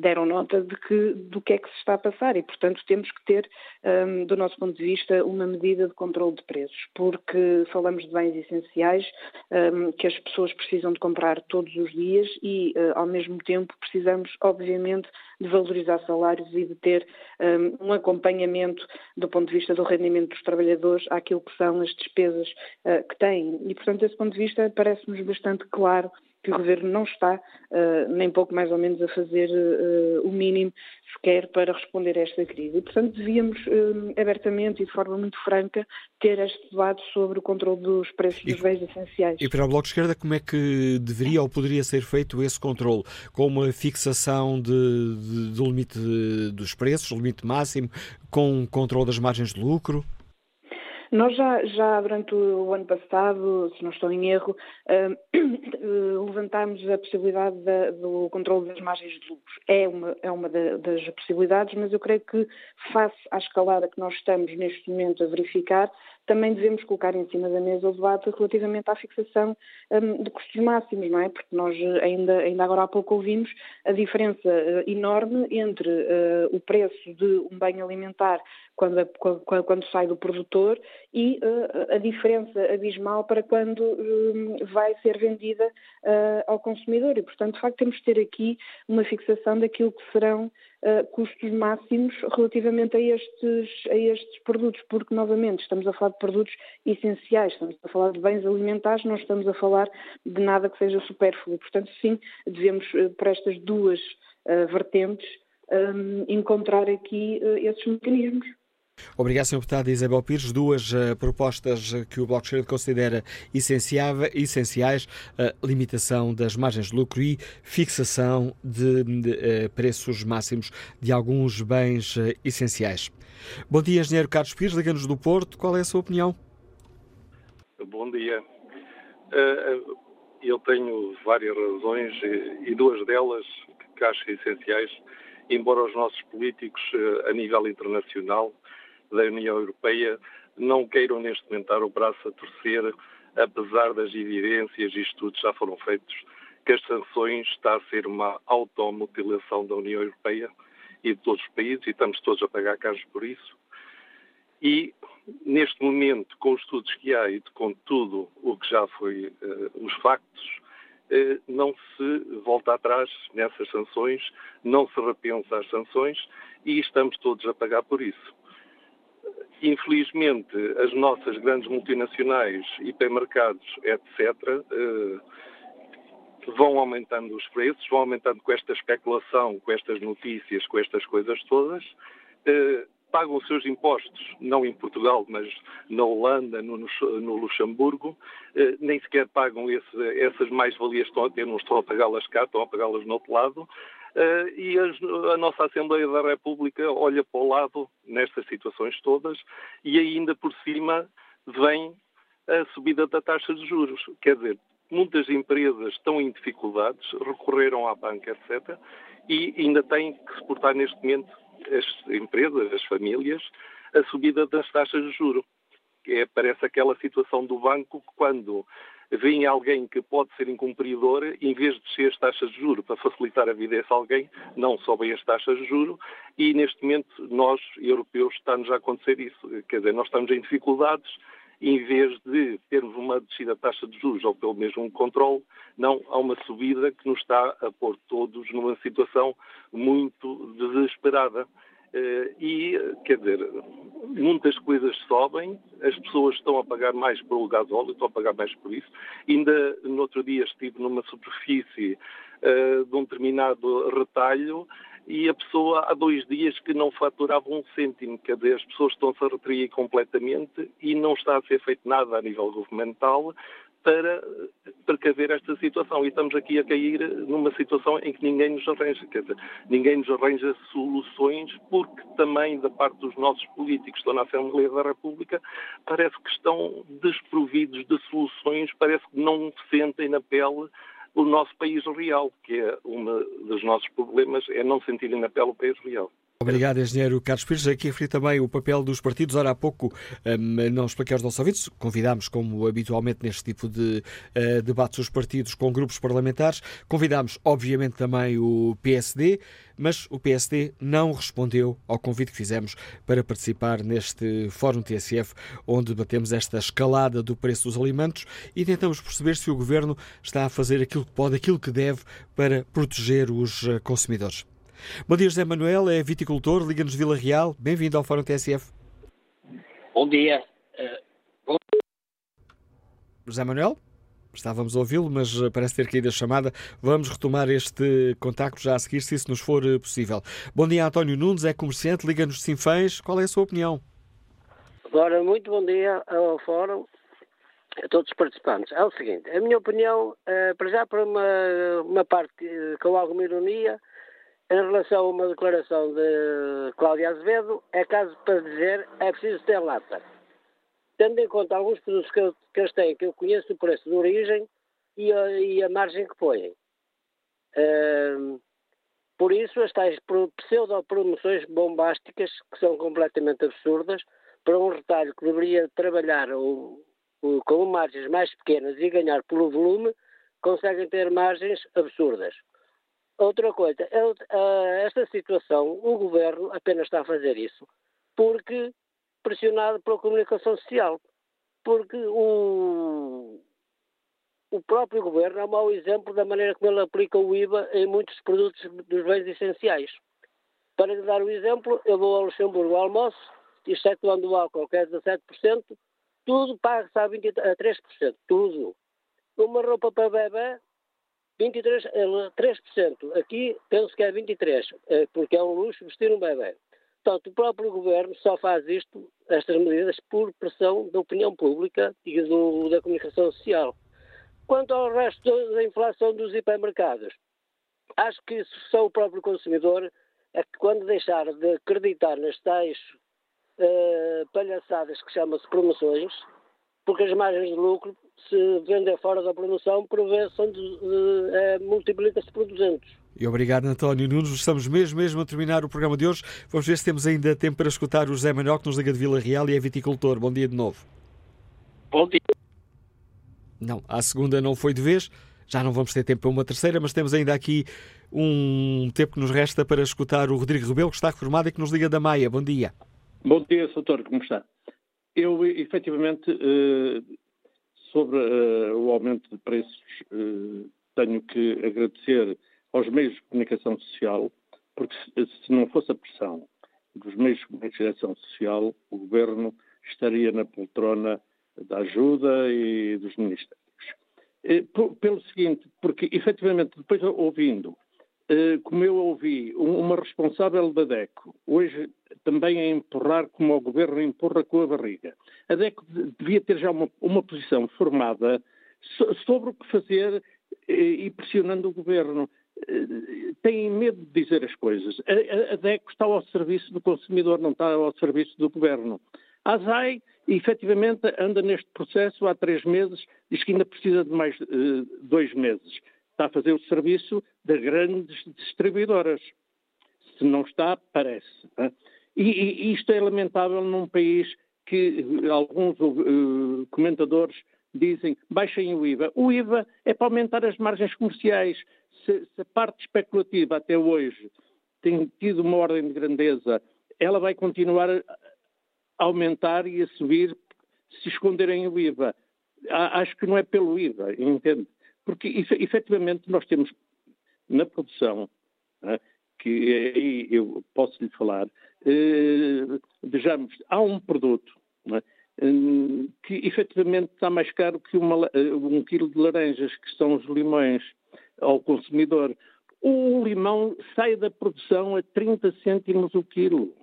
deram nota de que, do que é que se está a passar e, portanto, temos que ter, do nosso ponto de vista, uma medida de controle de preços, porque falamos de bens essenciais que as pessoas precisam de comprar todos os dias e, ah, ao mesmo tempo, precisamos, obviamente, de valorizar salários e de ter um, acompanhamento do ponto de vista do rendimento dos trabalhadores àquilo que são as despesas uh, que têm. E, portanto, desse ponto de vista, parece-nos bastante claro que o Governo não está, uh, nem pouco mais ou menos, a fazer uh, o mínimo sequer para responder a esta crise. E, portanto, devíamos uh, abertamente e de forma muito franca ter este debate sobre o controle dos preços e, dos bens essenciais. E para o Bloco de Esquerda, como é que deveria ou poderia ser feito esse controle? Com uma fixação de, de, do limite dos preços, o limite máximo, com controle das margens de lucro? Nós já, já durante o ano passado, se não estou em erro, uh, levantámos a possibilidade da, do controle das margens de lucros. É uma, é uma das possibilidades, mas eu creio que face à escalada que nós estamos neste momento a verificar, também devemos colocar em cima da mesa o debate relativamente à fixação um, de custos máximos, não é? Porque nós ainda, ainda agora há pouco ouvimos a diferença uh, enorme entre uh, o preço de um bem alimentar quando, quando, quando sai do produtor e uh, a diferença abismal para quando hum, vai ser vendida ao consumidor. E, portanto, de facto, temos de ter aqui uma fixação daquilo que serão uh, custos máximos relativamente a estes, a estes produtos, porque, novamente, estamos a falar de produtos essenciais, estamos a falar de bens alimentares, não estamos a falar de nada que seja supérfluo. Portanto, sim, devemos, uh, para estas duas uh, vertentes, um, encontrar aqui esses mecanismos. Obrigado, Sr. Deputado Isabel Pires. Duas uh, propostas que o Bloco de Esquerda considera essenciais: a limitação das margens de lucro e fixação de, de uh, preços máximos de alguns bens uh, essenciais. Bom dia, Engenheiro Carlos Pires, liga-nos do Porto. Qual é a sua opinião? Bom dia. Eu tenho várias razões e duas delas que acho essenciais, embora os nossos políticos a nível internacional da União Europeia não queiram neste momento dar o braço a torcer, apesar das evidências e estudos já foram feitos, que as sanções está a ser uma automutilação da União Europeia e de todos os países, e estamos todos a pagar caros por isso. E, neste momento, com os estudos que há e com tudo o que já foi, uh, os factos, uh, não se volta atrás nessas sanções, não se repensa as sanções e estamos todos a pagar por isso. Infelizmente, as nossas grandes multinacionais, hipermercados, etc., eh, vão aumentando os preços, vão aumentando com esta especulação, com estas notícias, com estas coisas todas, eh, pagam os seus impostos, não em Portugal, mas na Holanda, no, Luxemburgo, eh, nem sequer pagam esse, essas mais-valias que estão a ter, não estão a pagá-las cá, estão a pagá-las no outro lado, Uh, e a nossa Assembleia da República olha para o lado nestas situações todas e ainda por cima vem a subida da taxa de juros. Quer dizer, muitas empresas estão em dificuldades, recorreram à banca, etc., e ainda têm que suportar neste momento as empresas, as famílias, a subida das taxas de juros. É, parece aquela situação do banco que quando veem alguém que pode ser incumpridor, em vez de descer as taxas de juro para facilitar a vida a esse alguém, não sobem as taxas de juro e neste momento nós, europeus, está-nos a acontecer isso. Quer dizer, nós estamos em dificuldades, em vez de termos uma descida da taxa de juros ou pelo menos um controle, não há uma subida que nos está a pôr todos numa situação muito desesperada. Uh, e, quer dizer, muitas coisas sobem, as pessoas estão a pagar mais pelo gasóleo, estão a pagar mais por isso. Ainda no outro dia estive numa superfície uh, de um determinado retalho e a pessoa há dois dias que não faturava um cêntimo, quer dizer, as pessoas estão-se a retrair completamente e não está a ser feito nada a nível governamental para precaver esta situação. E estamos aqui a cair numa situação em que ninguém nos arranja, quer dizer, ninguém nos arranja soluções, porque também da parte dos nossos políticos que estão na Assembleia da República, parece que estão desprovidos de soluções, parece que não sentem na pele o nosso país real, que é um dos nossos problemas, é não sentirem na pele o país real. Obrigado, engenheiro Carlos Pires. Aqui referi também o papel dos partidos. Ora, há pouco um, não expliquei aos nossos ouvintes, convidámos, como habitualmente neste tipo de uh, debates, os partidos com grupos parlamentares. Convidámos, obviamente, também o PSD, mas o PSD não respondeu ao convite que fizemos para participar neste Fórum TSF, onde debatemos esta escalada do preço dos alimentos e tentamos perceber se o governo está a fazer aquilo que pode, aquilo que deve para proteger os eh, consumidores. Bom dia, José Manuel, é viticultor, Liga-nos Vila Real. Bem-vindo ao Fórum TSF. Bom dia. Uh, bom... José Manuel? Estávamos a ouvi-lo, mas eh, parece ter caído a chamada. Vamos retomar este contacto já a seguir, se isso nos for eh, possível. Bom dia, António Nunes, é comerciante, liga-nos Sinfãs. Qual é a sua opinião? Agora, muito bom dia ao Fórum, a todos os participantes. É o seguinte, a minha opinião, para já por uma, uma parte com alguma ironia, em relação a uma declaração de Cláudia Azevedo, é caso para dizer é preciso ter lata. Tendo em conta alguns produtos que, eles têm, que eu conheço o preço de origem e a, e a margem que põem. Por isso, as tais pseudo-promoções bombásticas, que são completamente absurdas, para um retalho que deveria trabalhar o, o, com margens mais pequenas e ganhar pelo volume, conseguem ter margens absurdas. Outra coisa, eh, esta situação, o governo apenas está a fazer isso porque pressionado pela comunicação social. Porque o, o próprio governo é um mau exemplo da maneira como ele aplica o IVA em muitos produtos dos bens essenciais. Para lhe dar o um exemplo, eu vou ao Luxemburgo ao almoço, excetuando o álcool, que é 17%, tudo paga-se a, 20, a 3%, tudo. Uma roupa para bebê, 23, 3%. Aqui penso que é 23%, eh, porque é um luxo vestir um bebê. Portanto, o próprio governo só faz isto, estas medidas, por pressão da opinião pública e do, da comunicação social. Quanto ao resto da inflação dos hipermercados, acho que só o próprio consumidor é que quando deixar de acreditar nas tais uh, palhaçadas que chama-se promoções, porque as margens de lucro, se vender fora da vezes são de, é, multiplica-se por 200. E obrigado, António Nunes. Estamos mesmo, mesmo a terminar o programa de hoje. Vamos ver se temos ainda tempo para escutar o José Manuel, que nos liga de Vila Real e é viticultor. Bom dia de novo. Bom dia. Não, a segunda não foi de vez. Já não vamos ter tempo para uma terceira, mas temos ainda aqui um tempo que nos resta para escutar o Rodrigo Rebelo, que está reformado e que nos liga da Maia. Bom dia. Bom dia, doutor, como está? Eu, efetivamente, eh, sobre eh, o aumento de preços, eh, tenho que agradecer aos meios de comunicação social, porque se não fosse a pressão dos meios de comunicação social, o governo estaria na poltrona da ajuda e dos ministérios. Pelo seguinte, porque efetivamente, depois ouvindo como eu ouvi, uma responsável da DECO, hoje também a empurrar como o governo empurra com a barriga. A DECO devia ter já uma, uma posição formada sobre o que fazer eh, e pressionando o governo. Eh, Tem medo de dizer as coisas. A, DECO está ao serviço do consumidor, não está ao serviço do governo. A ASAI, efetivamente, anda neste processo há três meses, diz que ainda precisa de mais uh, dois meses está a fazer o serviço das grandes distribuidoras. Se não está, parece. Né? E, e, isto é lamentável num país que alguns uh, comentadores dizem baixem o IVA. O IVA é para aumentar as margens comerciais. Se, se a parte especulativa até hoje tem tido uma ordem de grandeza, ela vai continuar a aumentar e a subir se esconderem o IVA. Acho que não é pelo IVA, entende? Porque, efetivamente, nós temos na produção, que aí eu posso lhe falar, eh, vejamos, há um produto né, que efetivamente está mais caro que uma, eh, um quilo de laranjas, que são os limões ao consumidor. O limão sai da produção a 30 cêntimos o quilo.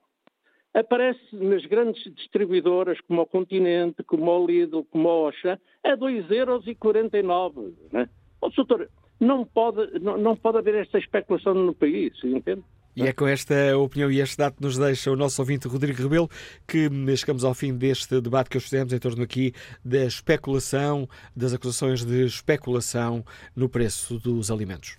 Aparece nas grandes distribuidoras, como o Continente, como o Lidl, como o Oxa, a 2,49€. Né? O doutor, não pode, não, não pode haver esta especulação no país, entende? E é com esta opinião e este dado que nos deixa o nosso ouvinte Rodrigo Rebelo que chegamos ao fim deste debate que hoje fizemos em torno aqui da especulação, das acusações de especulação no preço dos alimentos.